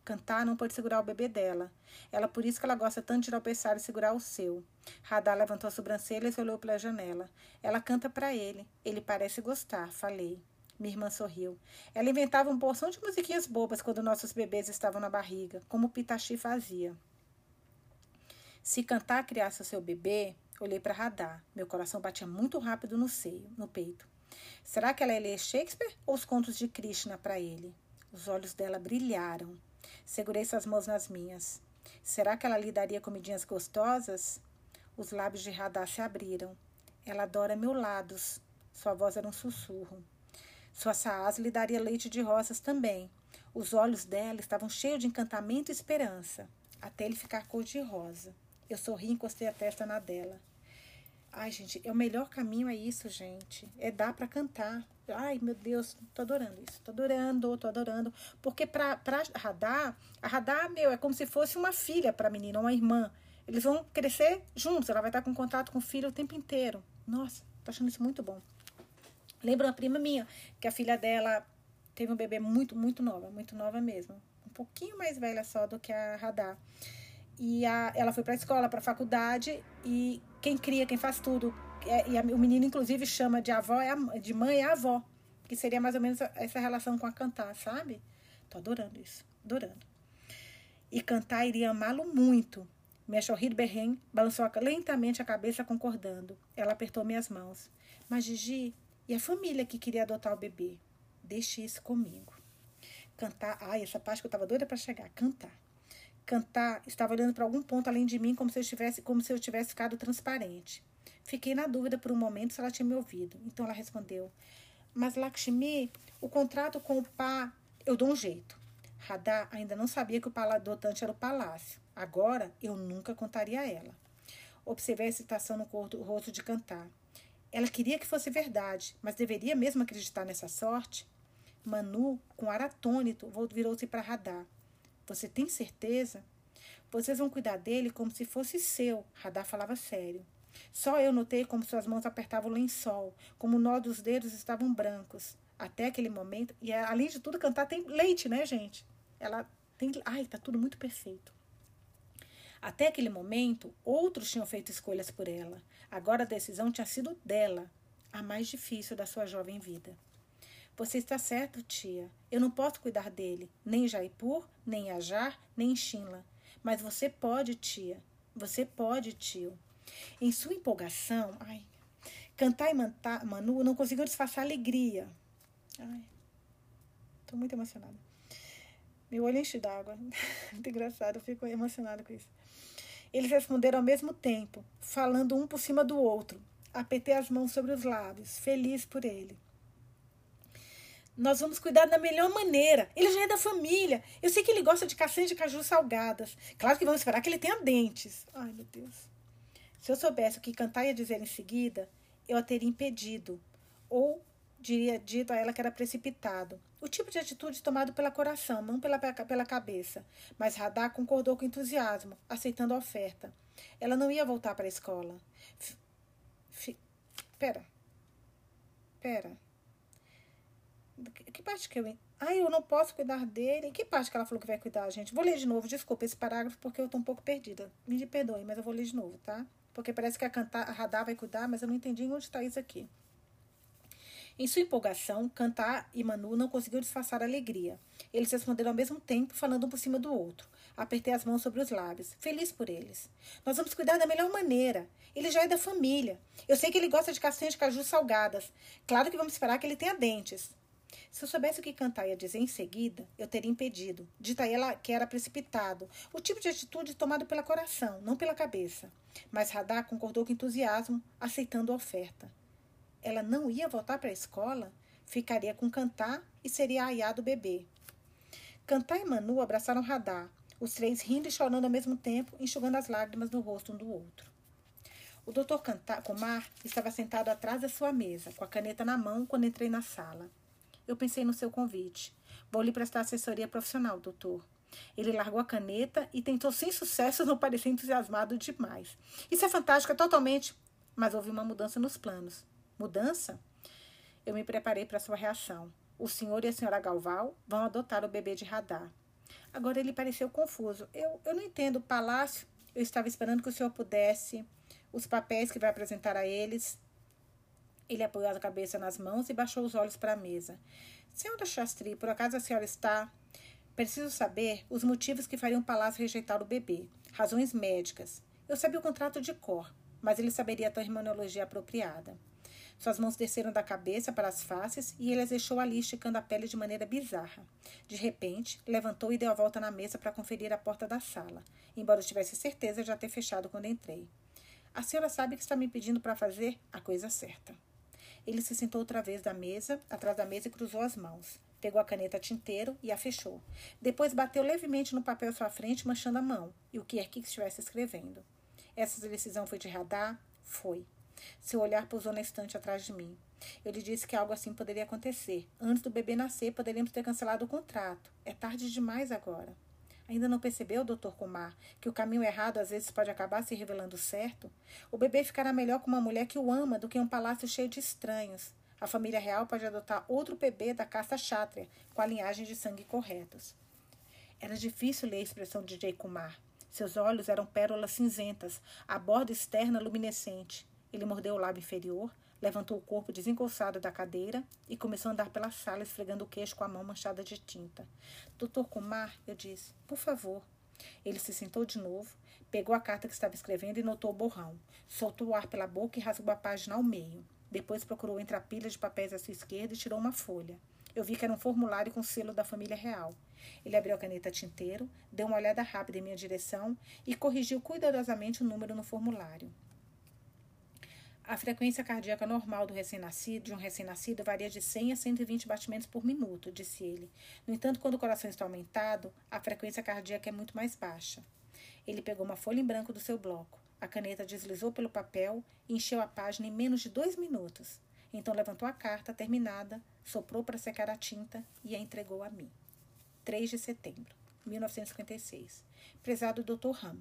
[SPEAKER 1] Cantar não pode segurar o bebê dela. Ela por isso que ela gosta tanto de tropeçar e segurar o seu. Radar levantou a sobrancelha e olhou pela janela. Ela canta para ele. Ele parece gostar, falei. Minha irmã sorriu. Ela inventava uma porção de musiquinhas bobas quando nossos bebês estavam na barriga, como o Pitachi fazia. Se cantar criasse o seu bebê, olhei para Radar. Meu coração batia muito rápido no seio, no peito. Será que ela ia ler Shakespeare ou os contos de Krishna para ele? Os olhos dela brilharam. Segurei suas mãos nas minhas. Será que ela lhe daria comidinhas gostosas? Os lábios de Radar se abriram. Ela adora meus lados. Sua voz era um sussurro. Sua saás lhe daria leite de rosas também. Os olhos dela estavam cheios de encantamento e esperança, até ele ficar cor-de-rosa. Eu sorri e encostei a testa na dela. Ai, gente, é o melhor caminho é isso, gente. É dar para cantar. Ai, meu Deus, tô adorando isso. Tô adorando, tô adorando. Porque pra, pra Radar, a Radar, meu, é como se fosse uma filha pra menina, uma irmã. Eles vão crescer juntos, ela vai estar com contato com o filho o tempo inteiro. Nossa, tô achando isso muito bom. Lembro uma prima minha, que a filha dela teve um bebê muito, muito nova, muito nova mesmo. Um pouquinho mais velha só do que a Radar. E a, ela foi para a escola, para a faculdade, e quem cria, quem faz tudo, é, e a, o menino, inclusive, chama de avó, é a, de mãe é a avó, que seria mais ou menos essa relação com a cantar, sabe? Tô adorando isso, adorando. E cantar iria amá-lo muito. Minha chorrida berrem balançou lentamente a cabeça, concordando. Ela apertou minhas mãos. Mas, Gigi, e a família que queria adotar o bebê? Deixe isso comigo. Cantar. Ai, essa parte que eu tava doida para chegar. Cantar cantar, estava olhando para algum ponto além de mim, como se eu estivesse, como se eu tivesse ficado transparente. Fiquei na dúvida por um momento se ela tinha me ouvido. Então ela respondeu: Mas Lakshmi, o contrato com o pá, eu dou um jeito. Radha ainda não sabia que o paladotante era o palácio. Agora eu nunca contaria a ela. Observei a excitação no rosto de cantar. Ela queria que fosse verdade, mas deveria mesmo acreditar nessa sorte? Manu, com ar atônito, virou-se para Radar. Você tem certeza? Vocês vão cuidar dele como se fosse seu. Radar falava sério. Só eu notei como suas mãos apertavam o lençol, como o nó dos dedos estavam brancos. Até aquele momento, e além de tudo, cantar tem leite, né, gente? Ela tem. Ai, tá tudo muito perfeito. Até aquele momento, outros tinham feito escolhas por ela. Agora a decisão tinha sido dela, a mais difícil da sua jovem vida. Você está certo, tia. Eu não posso cuidar dele, nem em Jaipur, nem em Ajar, nem em Shinla. Mas você pode, tia. Você pode, tio. Em sua empolgação, ai, cantar e mantar, Manu não conseguiu disfarçar alegria. Ai, tô muito emocionada. Meu olho enche d'água. muito engraçado, eu fico emocionada com isso. Eles responderam ao mesmo tempo, falando um por cima do outro. Apertei as mãos sobre os lábios, feliz por ele. Nós vamos cuidar da melhor maneira. Ele já é da família. Eu sei que ele gosta de castanhas de caju salgadas. Claro que vamos esperar que ele tenha dentes. Ai, meu Deus. Se eu soubesse o que cantar ia dizer em seguida, eu a teria impedido. Ou diria dito a ela que era precipitado. O tipo de atitude tomado pela coração, não pela, pela cabeça. Mas Radar concordou com entusiasmo, aceitando a oferta. Ela não ia voltar para a escola. F, f, pera. Pera. Que parte que eu. Ai, eu não posso cuidar dele. Que parte que ela falou que vai cuidar, gente? Vou ler de novo, desculpa esse parágrafo, porque eu tô um pouco perdida. Me perdoe, mas eu vou ler de novo, tá? Porque parece que a, cantar, a Radar vai cuidar, mas eu não entendi onde está isso aqui. Em sua empolgação, Cantar e Manu não conseguiu disfarçar a alegria. Eles responderam ao mesmo tempo, falando um por cima do outro. Apertei as mãos sobre os lábios, feliz por eles. Nós vamos cuidar da melhor maneira. Ele já é da família. Eu sei que ele gosta de castanhas de caju salgadas. Claro que vamos esperar que ele tenha dentes. Se eu soubesse o que cantar ia dizer em seguida, eu teria impedido. Dita ela que era precipitado, o tipo de atitude tomado pelo coração, não pela cabeça. Mas Radar concordou com entusiasmo, aceitando a oferta. Ela não ia voltar para a escola? Ficaria com Cantar e seria a Ayá do bebê. Cantar e Manu abraçaram Radar, os três rindo e chorando ao mesmo tempo, enxugando as lágrimas no rosto um do outro. O doutor Kumar estava sentado atrás da sua mesa, com a caneta na mão, quando entrei na sala. Eu pensei no seu convite. Vou lhe prestar assessoria profissional, doutor. Ele largou a caneta e tentou sem sucesso não parecer entusiasmado demais. Isso é fantástico, é totalmente. Mas houve uma mudança nos planos. Mudança? Eu me preparei para sua reação. O senhor e a senhora Galval vão adotar o bebê de radar. Agora ele pareceu confuso. Eu, eu não entendo. Palácio, eu estava esperando que o senhor pudesse. Os papéis que vai apresentar a eles. Ele apoiou a cabeça nas mãos e baixou os olhos para a mesa. Senhora Chastri, por acaso a senhora está. Preciso saber os motivos que fariam o palácio rejeitar o bebê. Razões médicas. Eu sabia o contrato de cor, mas ele saberia a terminologia apropriada. Suas mãos desceram da cabeça para as faces e ele as deixou ali, esticando a pele de maneira bizarra. De repente, levantou e deu a volta na mesa para conferir a porta da sala, embora eu tivesse certeza de já ter fechado quando entrei. A senhora sabe que está me pedindo para fazer a coisa certa. Ele se sentou outra vez da mesa, atrás da mesa e cruzou as mãos. Pegou a caneta tinteiro e a fechou. Depois bateu levemente no papel à sua frente, manchando a mão, e o que é que estivesse escrevendo. Essa decisão foi de radar? Foi. Seu olhar pousou na estante atrás de mim. Eu lhe disse que algo assim poderia acontecer. Antes do bebê nascer, poderíamos ter cancelado o contrato. É tarde demais agora. Ainda não percebeu, doutor Kumar, que o caminho errado às vezes pode acabar se revelando certo? O bebê ficará melhor com uma mulher que o ama do que um palácio cheio de estranhos. A família real pode adotar outro bebê da casta chátria, com a linhagem de sangue corretos. Era difícil ler a expressão de Jay Kumar. Seus olhos eram pérolas cinzentas, a borda externa luminescente. Ele mordeu o lábio inferior, levantou o corpo desencoçado da cadeira e começou a andar pela sala, esfregando o queixo com a mão manchada de tinta. Doutor Kumar, eu disse, por favor. Ele se sentou de novo, pegou a carta que estava escrevendo e notou o borrão. Soltou o ar pela boca e rasgou a página ao meio. Depois procurou entre a pilha de papéis à sua esquerda e tirou uma folha. Eu vi que era um formulário com selo da família real. Ele abriu a caneta tinteiro, deu uma olhada rápida em minha direção e corrigiu cuidadosamente o número no formulário. A frequência cardíaca normal do recém-nascido, de um recém-nascido, varia de 100 a 120 batimentos por minuto, disse ele. No entanto, quando o coração está aumentado, a frequência cardíaca é muito mais baixa. Ele pegou uma folha em branco do seu bloco. A caneta deslizou pelo papel e encheu a página em menos de dois minutos. Então levantou a carta terminada, soprou para secar a tinta e a entregou a mim. 3 de setembro, 1956. Prezado Dr. Ram,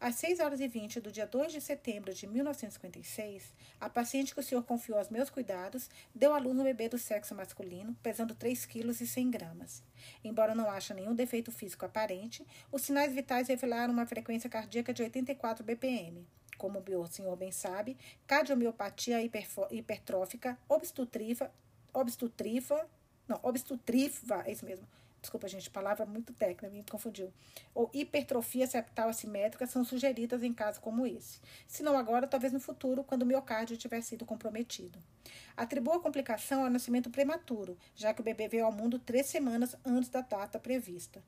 [SPEAKER 1] às 6 horas e 20 do dia 2 de setembro de 1956, a paciente que o senhor confiou aos meus cuidados deu à luz um bebê do sexo masculino, pesando 3 quilos e 100 gramas. Embora não haja nenhum defeito físico aparente, os sinais vitais revelaram uma frequência cardíaca de 84 BPM. Como o senhor bem sabe, cardiomiopatia hipertrófica obstrutriva, obstrutriva, não, obstrutriva, é isso mesmo, desculpa, gente, palavra muito técnica, me confundiu, ou hipertrofia septal assimétrica são sugeridas em casos como esse. Se não agora, talvez no futuro, quando o miocárdio tiver sido comprometido. Atribua a complicação ao nascimento prematuro, já que o bebê veio ao mundo três semanas antes da data prevista.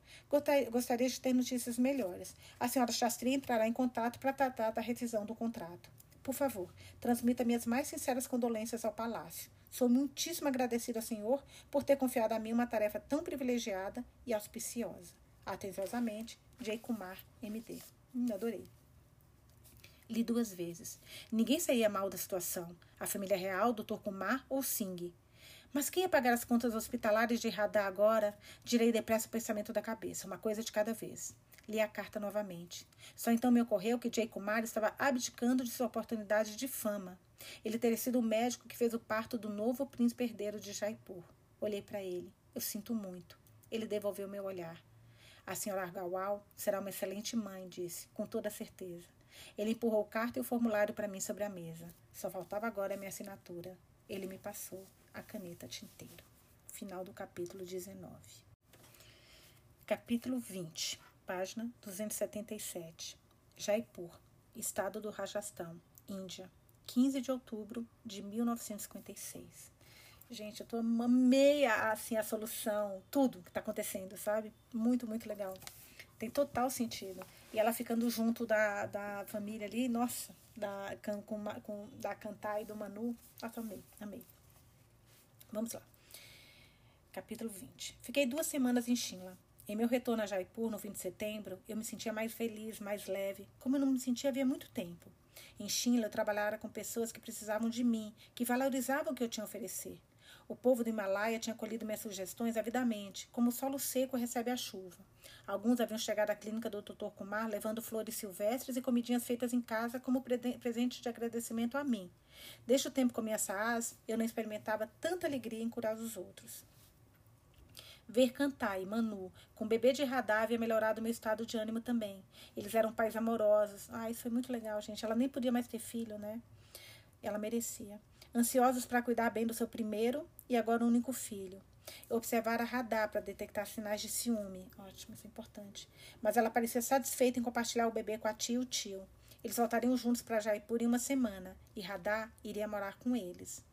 [SPEAKER 1] Gostaria de ter notícias melhores. A senhora Chastri entrará em contato para tratar da rescisão do contrato. Por favor, transmita minhas mais sinceras condolências ao palácio. Sou muitíssimo agradecido ao Senhor por ter confiado a mim uma tarefa tão privilegiada e auspiciosa. Atenciosamente, J. Kumar, MD. Hum, adorei. Li duas vezes. Ninguém saía mal da situação. A família real, Dr. Kumar ou Singh. Mas quem ia pagar as contas hospitalares de Radha agora? Direi depressa o pensamento da cabeça, uma coisa de cada vez. Li a carta novamente. Só então me ocorreu que Jay Kumar estava abdicando de sua oportunidade de fama. Ele teria sido o médico que fez o parto do novo príncipe herdeiro de Jaipur. Olhei para ele. Eu sinto muito. Ele devolveu meu olhar. A senhora Argawal será uma excelente mãe, disse, com toda certeza. Ele empurrou carta e o formulário para mim sobre a mesa. Só faltava agora a minha assinatura. Ele me passou a caneta tinteiro. Final do capítulo 19. Capítulo 20, página 277. Jaipur, estado do Rajastão, Índia, 15 de outubro de 1956. Gente, eu tô amei assim a solução, tudo que tá acontecendo, sabe? Muito, muito legal. Tem total sentido. E ela ficando junto da, da família ali, nossa, da, com, com, da Cantar e do Manu. Nossa, amei, amei. Vamos lá. Capítulo 20. Fiquei duas semanas em Shimla. Em meu retorno a Jaipur, no fim de setembro, eu me sentia mais feliz, mais leve, como eu não me sentia havia muito tempo. Em Shimla, eu trabalhara com pessoas que precisavam de mim, que valorizavam o que eu tinha a oferecer. O povo do Himalaia tinha acolhido minhas sugestões avidamente, como o solo seco recebe a chuva. Alguns haviam chegado à clínica do Dr. Kumar levando flores silvestres e comidinhas feitas em casa como presente de agradecimento a mim. Desde o tempo que comia saás, eu não experimentava tanta alegria em curar os outros. Ver cantar e Manu com o bebê de radar havia melhorado meu estado de ânimo também. Eles eram pais amorosos. Ah, isso foi muito legal, gente. Ela nem podia mais ter filho, né? Ela merecia. Ansiosos para cuidar bem do seu primeiro e agora único filho. Eu observara radar para detectar sinais de ciúme. Ótimo, isso é importante. Mas ela parecia satisfeita em compartilhar o bebê com a tia e o tio. Eles voltariam juntos para Jaipur em uma semana e Radar iria morar com eles.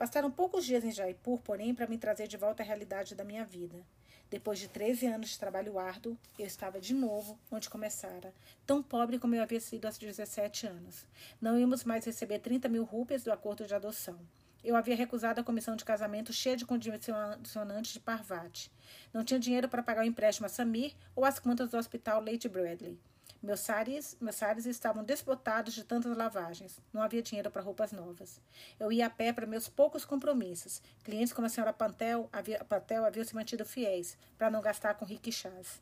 [SPEAKER 1] Bastaram poucos dias em Jaipur, porém, para me trazer de volta à realidade da minha vida. Depois de 13 anos de trabalho árduo, eu estava de novo onde começara, tão pobre como eu havia sido aos 17 anos. Não íamos mais receber 30 mil rúpias do acordo de adoção. Eu havia recusado a comissão de casamento cheia de condicionantes de Parvati. Não tinha dinheiro para pagar o empréstimo a Samir ou as contas do hospital Lady Bradley. Meus sares, meus sares estavam desbotados de tantas lavagens. Não havia dinheiro para roupas novas. Eu ia a pé para meus poucos compromissos. Clientes como a senhora Pantel, havia, Pantel haviam se mantido fiéis, para não gastar com riquixás.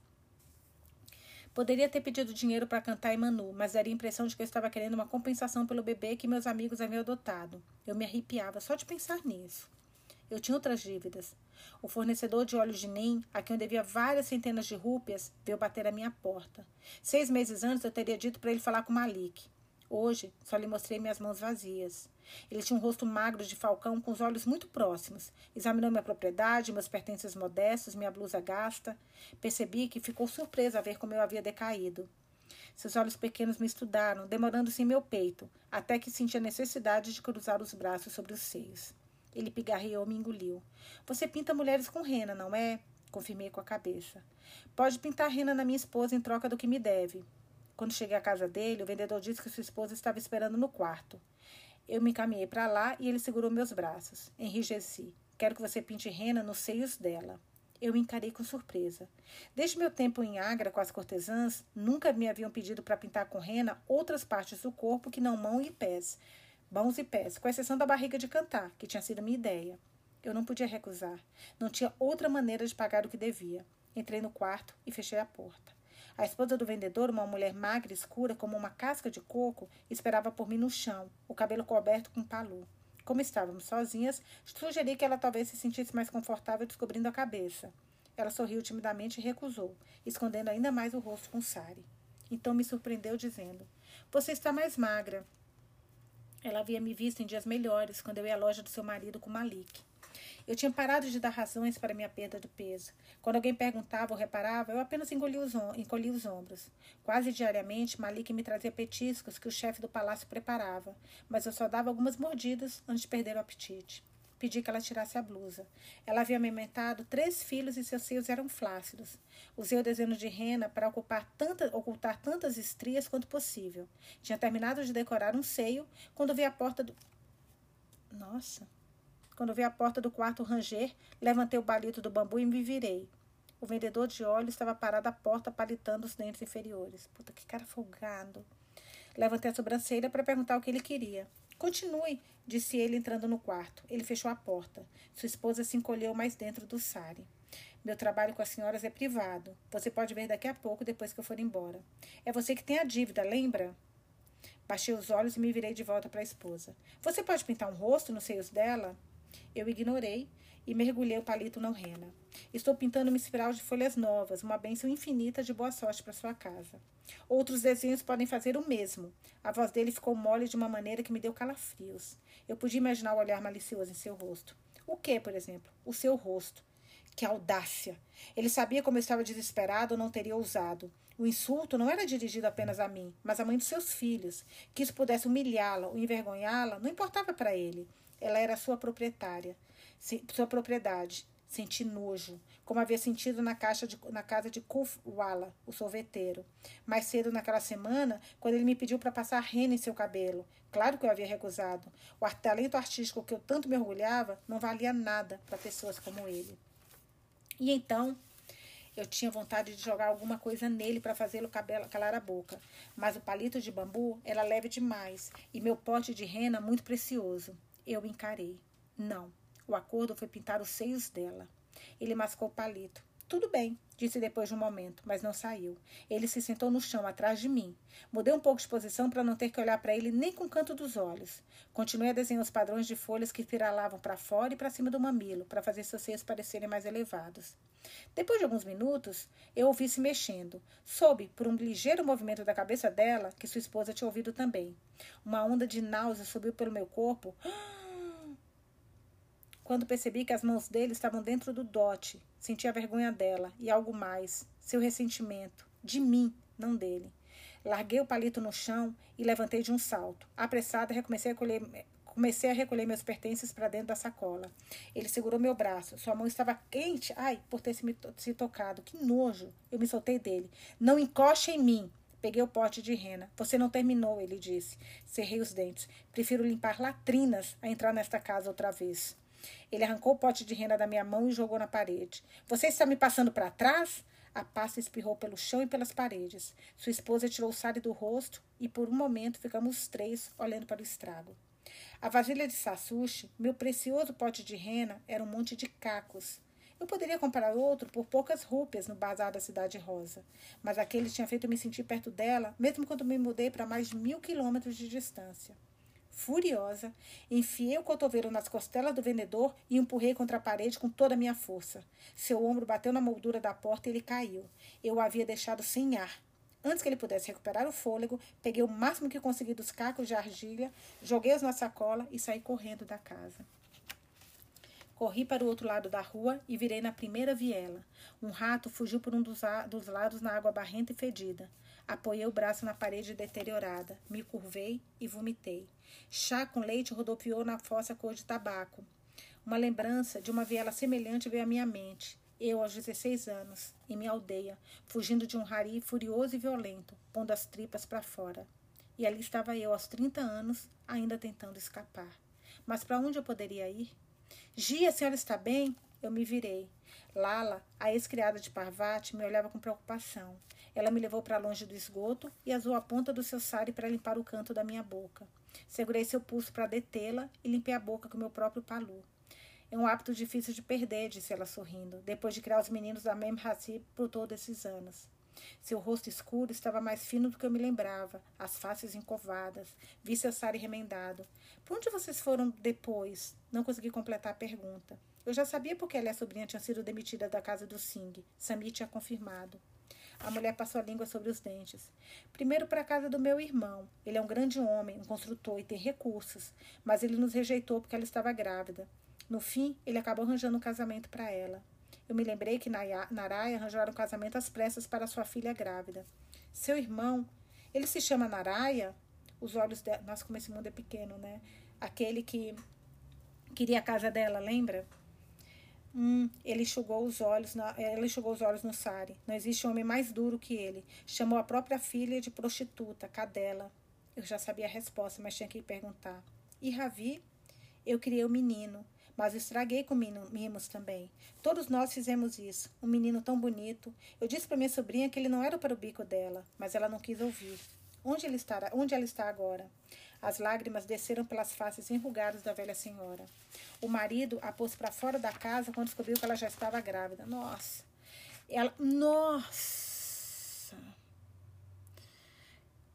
[SPEAKER 1] Poderia ter pedido dinheiro para cantar em Manu, mas daria a impressão de que eu estava querendo uma compensação pelo bebê que meus amigos haviam adotado. Eu me arrepiava só de pensar nisso. Eu tinha outras dívidas. O fornecedor de óleos de NEM, a quem eu devia várias centenas de rúpias, veio bater à minha porta. Seis meses antes eu teria dito para ele falar com Malik. Hoje só lhe mostrei minhas mãos vazias. Ele tinha um rosto magro de falcão com os olhos muito próximos. Examinou minha propriedade, meus pertences modestos, minha blusa gasta. Percebi que ficou surpresa a ver como eu havia decaído. Seus olhos pequenos me estudaram, demorando-se em meu peito, até que senti a necessidade de cruzar os braços sobre os seios. Ele pigarreou e me engoliu. Você pinta mulheres com rena, não é? Confirmei com a cabeça. Pode pintar rena na minha esposa em troca do que me deve. Quando cheguei à casa dele, o vendedor disse que sua esposa estava esperando no quarto. Eu me encaminhei para lá e ele segurou meus braços. Enrijeci. Quero que você pinte rena nos seios dela. Eu me encarei com surpresa. Desde meu tempo em Agra com as cortesãs, nunca me haviam pedido para pintar com rena outras partes do corpo que não mão e pés mãos e pés, com exceção da barriga de cantar, que tinha sido minha ideia. Eu não podia recusar. Não tinha outra maneira de pagar o que devia. Entrei no quarto e fechei a porta. A esposa do vendedor, uma mulher magra e escura como uma casca de coco, esperava por mim no chão, o cabelo coberto com palu. Como estávamos sozinhas, sugeri que ela talvez se sentisse mais confortável descobrindo a cabeça. Ela sorriu timidamente e recusou, escondendo ainda mais o rosto com sari. Então me surpreendeu dizendo: Você está mais magra. Ela havia me visto em dias melhores, quando eu ia à loja do seu marido com Malik. Eu tinha parado de dar razões para minha perda de peso. Quando alguém perguntava ou reparava, eu apenas engolia os, encolhia os ombros. Quase diariamente, Malik me trazia petiscos que o chefe do palácio preparava, mas eu só dava algumas mordidas antes de perder o apetite. Pedi que ela tirasse a blusa. Ela havia amamentado três filhos e seus seios eram flácidos. Usei o desenho de rena para ocupar tanta, ocultar tantas estrias quanto possível. Tinha terminado de decorar um seio quando vi a porta do. Nossa! Quando vi a porta do quarto ranger, levantei o balito do bambu e me virei. O vendedor de óleo estava parado à porta, palitando os dentes inferiores. Puta, que cara folgado. Levantei a sobrancelha para perguntar o que ele queria. Continue, disse ele entrando no quarto. Ele fechou a porta. Sua esposa se encolheu mais dentro do sari. Meu trabalho com as senhoras é privado. Você pode ver daqui a pouco, depois que eu for embora. É você que tem a dívida, lembra? Baixei os olhos e me virei de volta para a esposa. Você pode pintar um rosto nos seios dela? Eu ignorei e mergulhei o palito na rena. Estou pintando uma espiral de folhas novas, uma bênção infinita de boa sorte para sua casa. Outros desenhos podem fazer o mesmo. A voz dele ficou mole de uma maneira que me deu calafrios. Eu podia imaginar o olhar malicioso em seu rosto. O que, por exemplo? O seu rosto. Que audácia! Ele sabia como eu estava desesperado ou não teria ousado. O insulto não era dirigido apenas a mim, mas à mãe dos seus filhos. Que isso pudesse humilhá-la ou envergonhá-la não importava para ele. Ela era sua proprietária, sua propriedade. Senti nojo, como havia sentido na, de, na casa de Kufwala, o sorveteiro. Mais cedo naquela semana, quando ele me pediu para passar rena em seu cabelo. Claro que eu havia recusado. O talento artístico que eu tanto me orgulhava não valia nada para pessoas como ele. E então, eu tinha vontade de jogar alguma coisa nele para fazê-lo calar a boca. Mas o palito de bambu era leve demais e meu pote de rena muito precioso. Eu encarei. Não. O acordo foi pintar os seios dela. Ele mascou o palito. Tudo bem, disse depois de um momento, mas não saiu. Ele se sentou no chão atrás de mim. Mudei um pouco de posição para não ter que olhar para ele nem com o canto dos olhos. Continuei a desenhar os padrões de folhas que viralavam para fora e para cima do mamilo, para fazer seus seios parecerem mais elevados. Depois de alguns minutos, eu ouvi se mexendo. Soube, por um ligeiro movimento da cabeça dela, que sua esposa tinha ouvido também. Uma onda de náusea subiu pelo meu corpo. Quando percebi que as mãos dele estavam dentro do dote, senti a vergonha dela e algo mais, seu ressentimento, de mim, não dele. Larguei o palito no chão e levantei de um salto. Apressada, recomecei a colher, Comecei a recolher meus pertences para dentro da sacola. Ele segurou meu braço. Sua mão estava quente. Ai, por ter se, me se tocado. Que nojo. Eu me soltei dele. Não encoste em mim. Peguei o pote de rena. Você não terminou, ele disse. Cerrei os dentes. Prefiro limpar latrinas a entrar nesta casa outra vez. Ele arrancou o pote de rena da minha mão e jogou na parede. Você está me passando para trás? A pasta espirrou pelo chão e pelas paredes. Sua esposa tirou o sale do rosto e, por um momento, ficamos os três olhando para o estrago. A vasilha de sassushi, meu precioso pote de rena, era um monte de cacos. Eu poderia comprar outro por poucas rúpias no bazar da Cidade Rosa, mas aquele tinha feito me sentir perto dela, mesmo quando me mudei para mais de mil quilômetros de distância. Furiosa, enfiei o cotovelo nas costelas do vendedor e empurrei contra a parede com toda a minha força. Seu ombro bateu na moldura da porta e ele caiu. Eu o havia deixado sem ar. Antes que ele pudesse recuperar o fôlego, peguei o máximo que consegui dos cacos de argilha, joguei-os na sacola e saí correndo da casa. Corri para o outro lado da rua e virei na primeira viela. Um rato fugiu por um dos, dos lados na água barrenta e fedida. Apoiei o braço na parede deteriorada, me curvei e vomitei. Chá com leite rodopiou na fossa cor de tabaco. Uma lembrança de uma viela semelhante veio à minha mente. Eu, aos 16 anos, em minha aldeia, fugindo de um rari furioso e violento, pondo as tripas para fora. E ali estava eu, aos 30 anos, ainda tentando escapar. Mas para onde eu poderia ir? Gia, a senhora está bem? Eu me virei. Lala, a ex-criada de Parvati, me olhava com preocupação. Ela me levou para longe do esgoto e azou a ponta do seu sari para limpar o canto da minha boca. Segurei seu pulso para detê-la e limpei a boca com meu próprio palu. É um hábito difícil de perder, disse ela sorrindo, depois de criar os meninos da Mem por todos esses anos. Seu rosto escuro estava mais fino do que eu me lembrava, as faces encovadas. Vi seu sari remendado. Por onde vocês foram depois? Não consegui completar a pergunta. Eu já sabia porque ela e a sobrinha tinham sido demitidas da casa do Singh. Sami tinha confirmado. A mulher passou a língua sobre os dentes. Primeiro para a casa do meu irmão. Ele é um grande homem, um construtor e tem recursos, mas ele nos rejeitou porque ela estava grávida. No fim, ele acabou arranjando um casamento para ela. Eu me lembrei que Naraya arranjara um casamento às pressas para sua filha grávida. Seu irmão, ele se chama Naraya? Os olhos dela. Nossa, como esse mundo é pequeno, né? Aquele que queria a casa dela, lembra? Hum, ele enxugou os olhos, na, ela enxugou os olhos no Sari. Não existe homem mais duro que ele. Chamou a própria filha de prostituta, cadela. Eu já sabia a resposta, mas tinha que perguntar. E Ravi? Eu criei o um menino mas estraguei com mimos também. Todos nós fizemos isso. Um menino tão bonito. Eu disse para minha sobrinha que ele não era para o bico dela, mas ela não quis ouvir. Onde, ele estará, onde ela está agora? As lágrimas desceram pelas faces enrugadas da velha senhora. O marido a pôs para fora da casa quando descobriu que ela já estava grávida. Nossa! Ela. Nossa!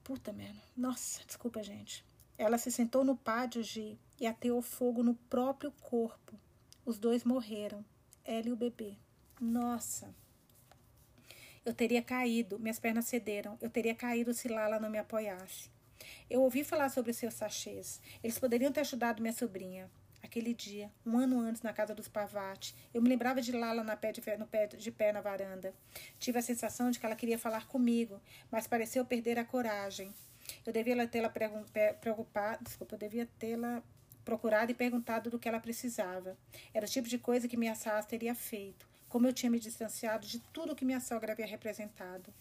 [SPEAKER 1] Puta merda. Nossa, desculpa, gente. Ela se sentou no pátio de e ateou fogo no próprio corpo. Os dois morreram, ela e o bebê. Nossa! Eu teria caído, minhas pernas cederam. Eu teria caído se Lala não me apoiasse. Eu ouvi falar sobre seus sachês. Eles poderiam ter ajudado minha sobrinha. Aquele dia, um ano antes, na casa dos Pavati, eu me lembrava de Lala na pé de, no pé, de pé na varanda. Tive a sensação de que ela queria falar comigo, mas pareceu perder a coragem. Eu devia tê-la preocupado, desculpa, eu devia tê-la procurado e perguntado do que ela precisava. Era o tipo de coisa que minha sala teria feito, como eu tinha me distanciado de tudo que minha sogra havia representado.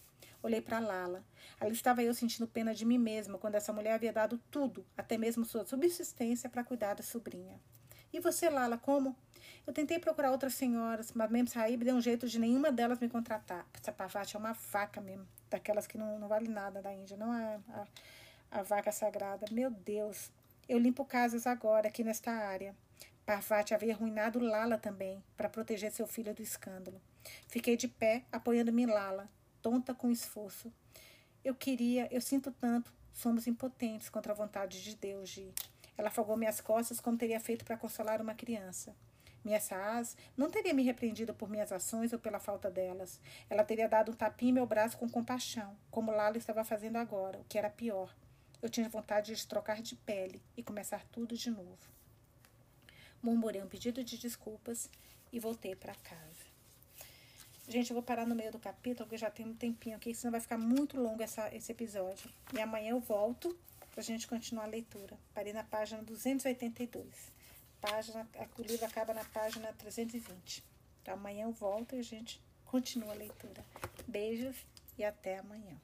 [SPEAKER 1] Olhei para Lala. Ali estava eu sentindo pena de mim mesma quando essa mulher havia dado tudo, até mesmo sua subsistência, para cuidar da sobrinha. E você, Lala, como? Eu tentei procurar outras senhoras, mas mesmo Saib deu um jeito de nenhuma delas me contratar. Essa pavate é uma vaca mesmo, daquelas que não, não vale nada da Índia, não é a, a vaca sagrada. Meu Deus, eu limpo casas agora, aqui nesta área. Parvati havia arruinado Lala também, para proteger seu filho do escândalo. Fiquei de pé, apoiando-me Lala, tonta com esforço. Eu queria, eu sinto tanto, somos impotentes contra a vontade de Deus, Gi. Ela afogou minhas costas como teria feito para consolar uma criança. Minha Saaz não teria me repreendido por minhas ações ou pela falta delas. Ela teria dado um tapinha em meu braço com compaixão, como Lala estava fazendo agora, o que era pior. Eu tinha vontade de trocar de pele e começar tudo de novo. Murmurei um pedido de desculpas e voltei para casa. Gente, eu vou parar no meio do capítulo, porque já tem um tempinho aqui, senão vai ficar muito longo essa, esse episódio. E amanhã eu volto para a gente continuar a leitura. Parei na página 282. Página, o livro acaba na página 320. Então amanhã eu volto e a gente continua a leitura. Beijos e até amanhã.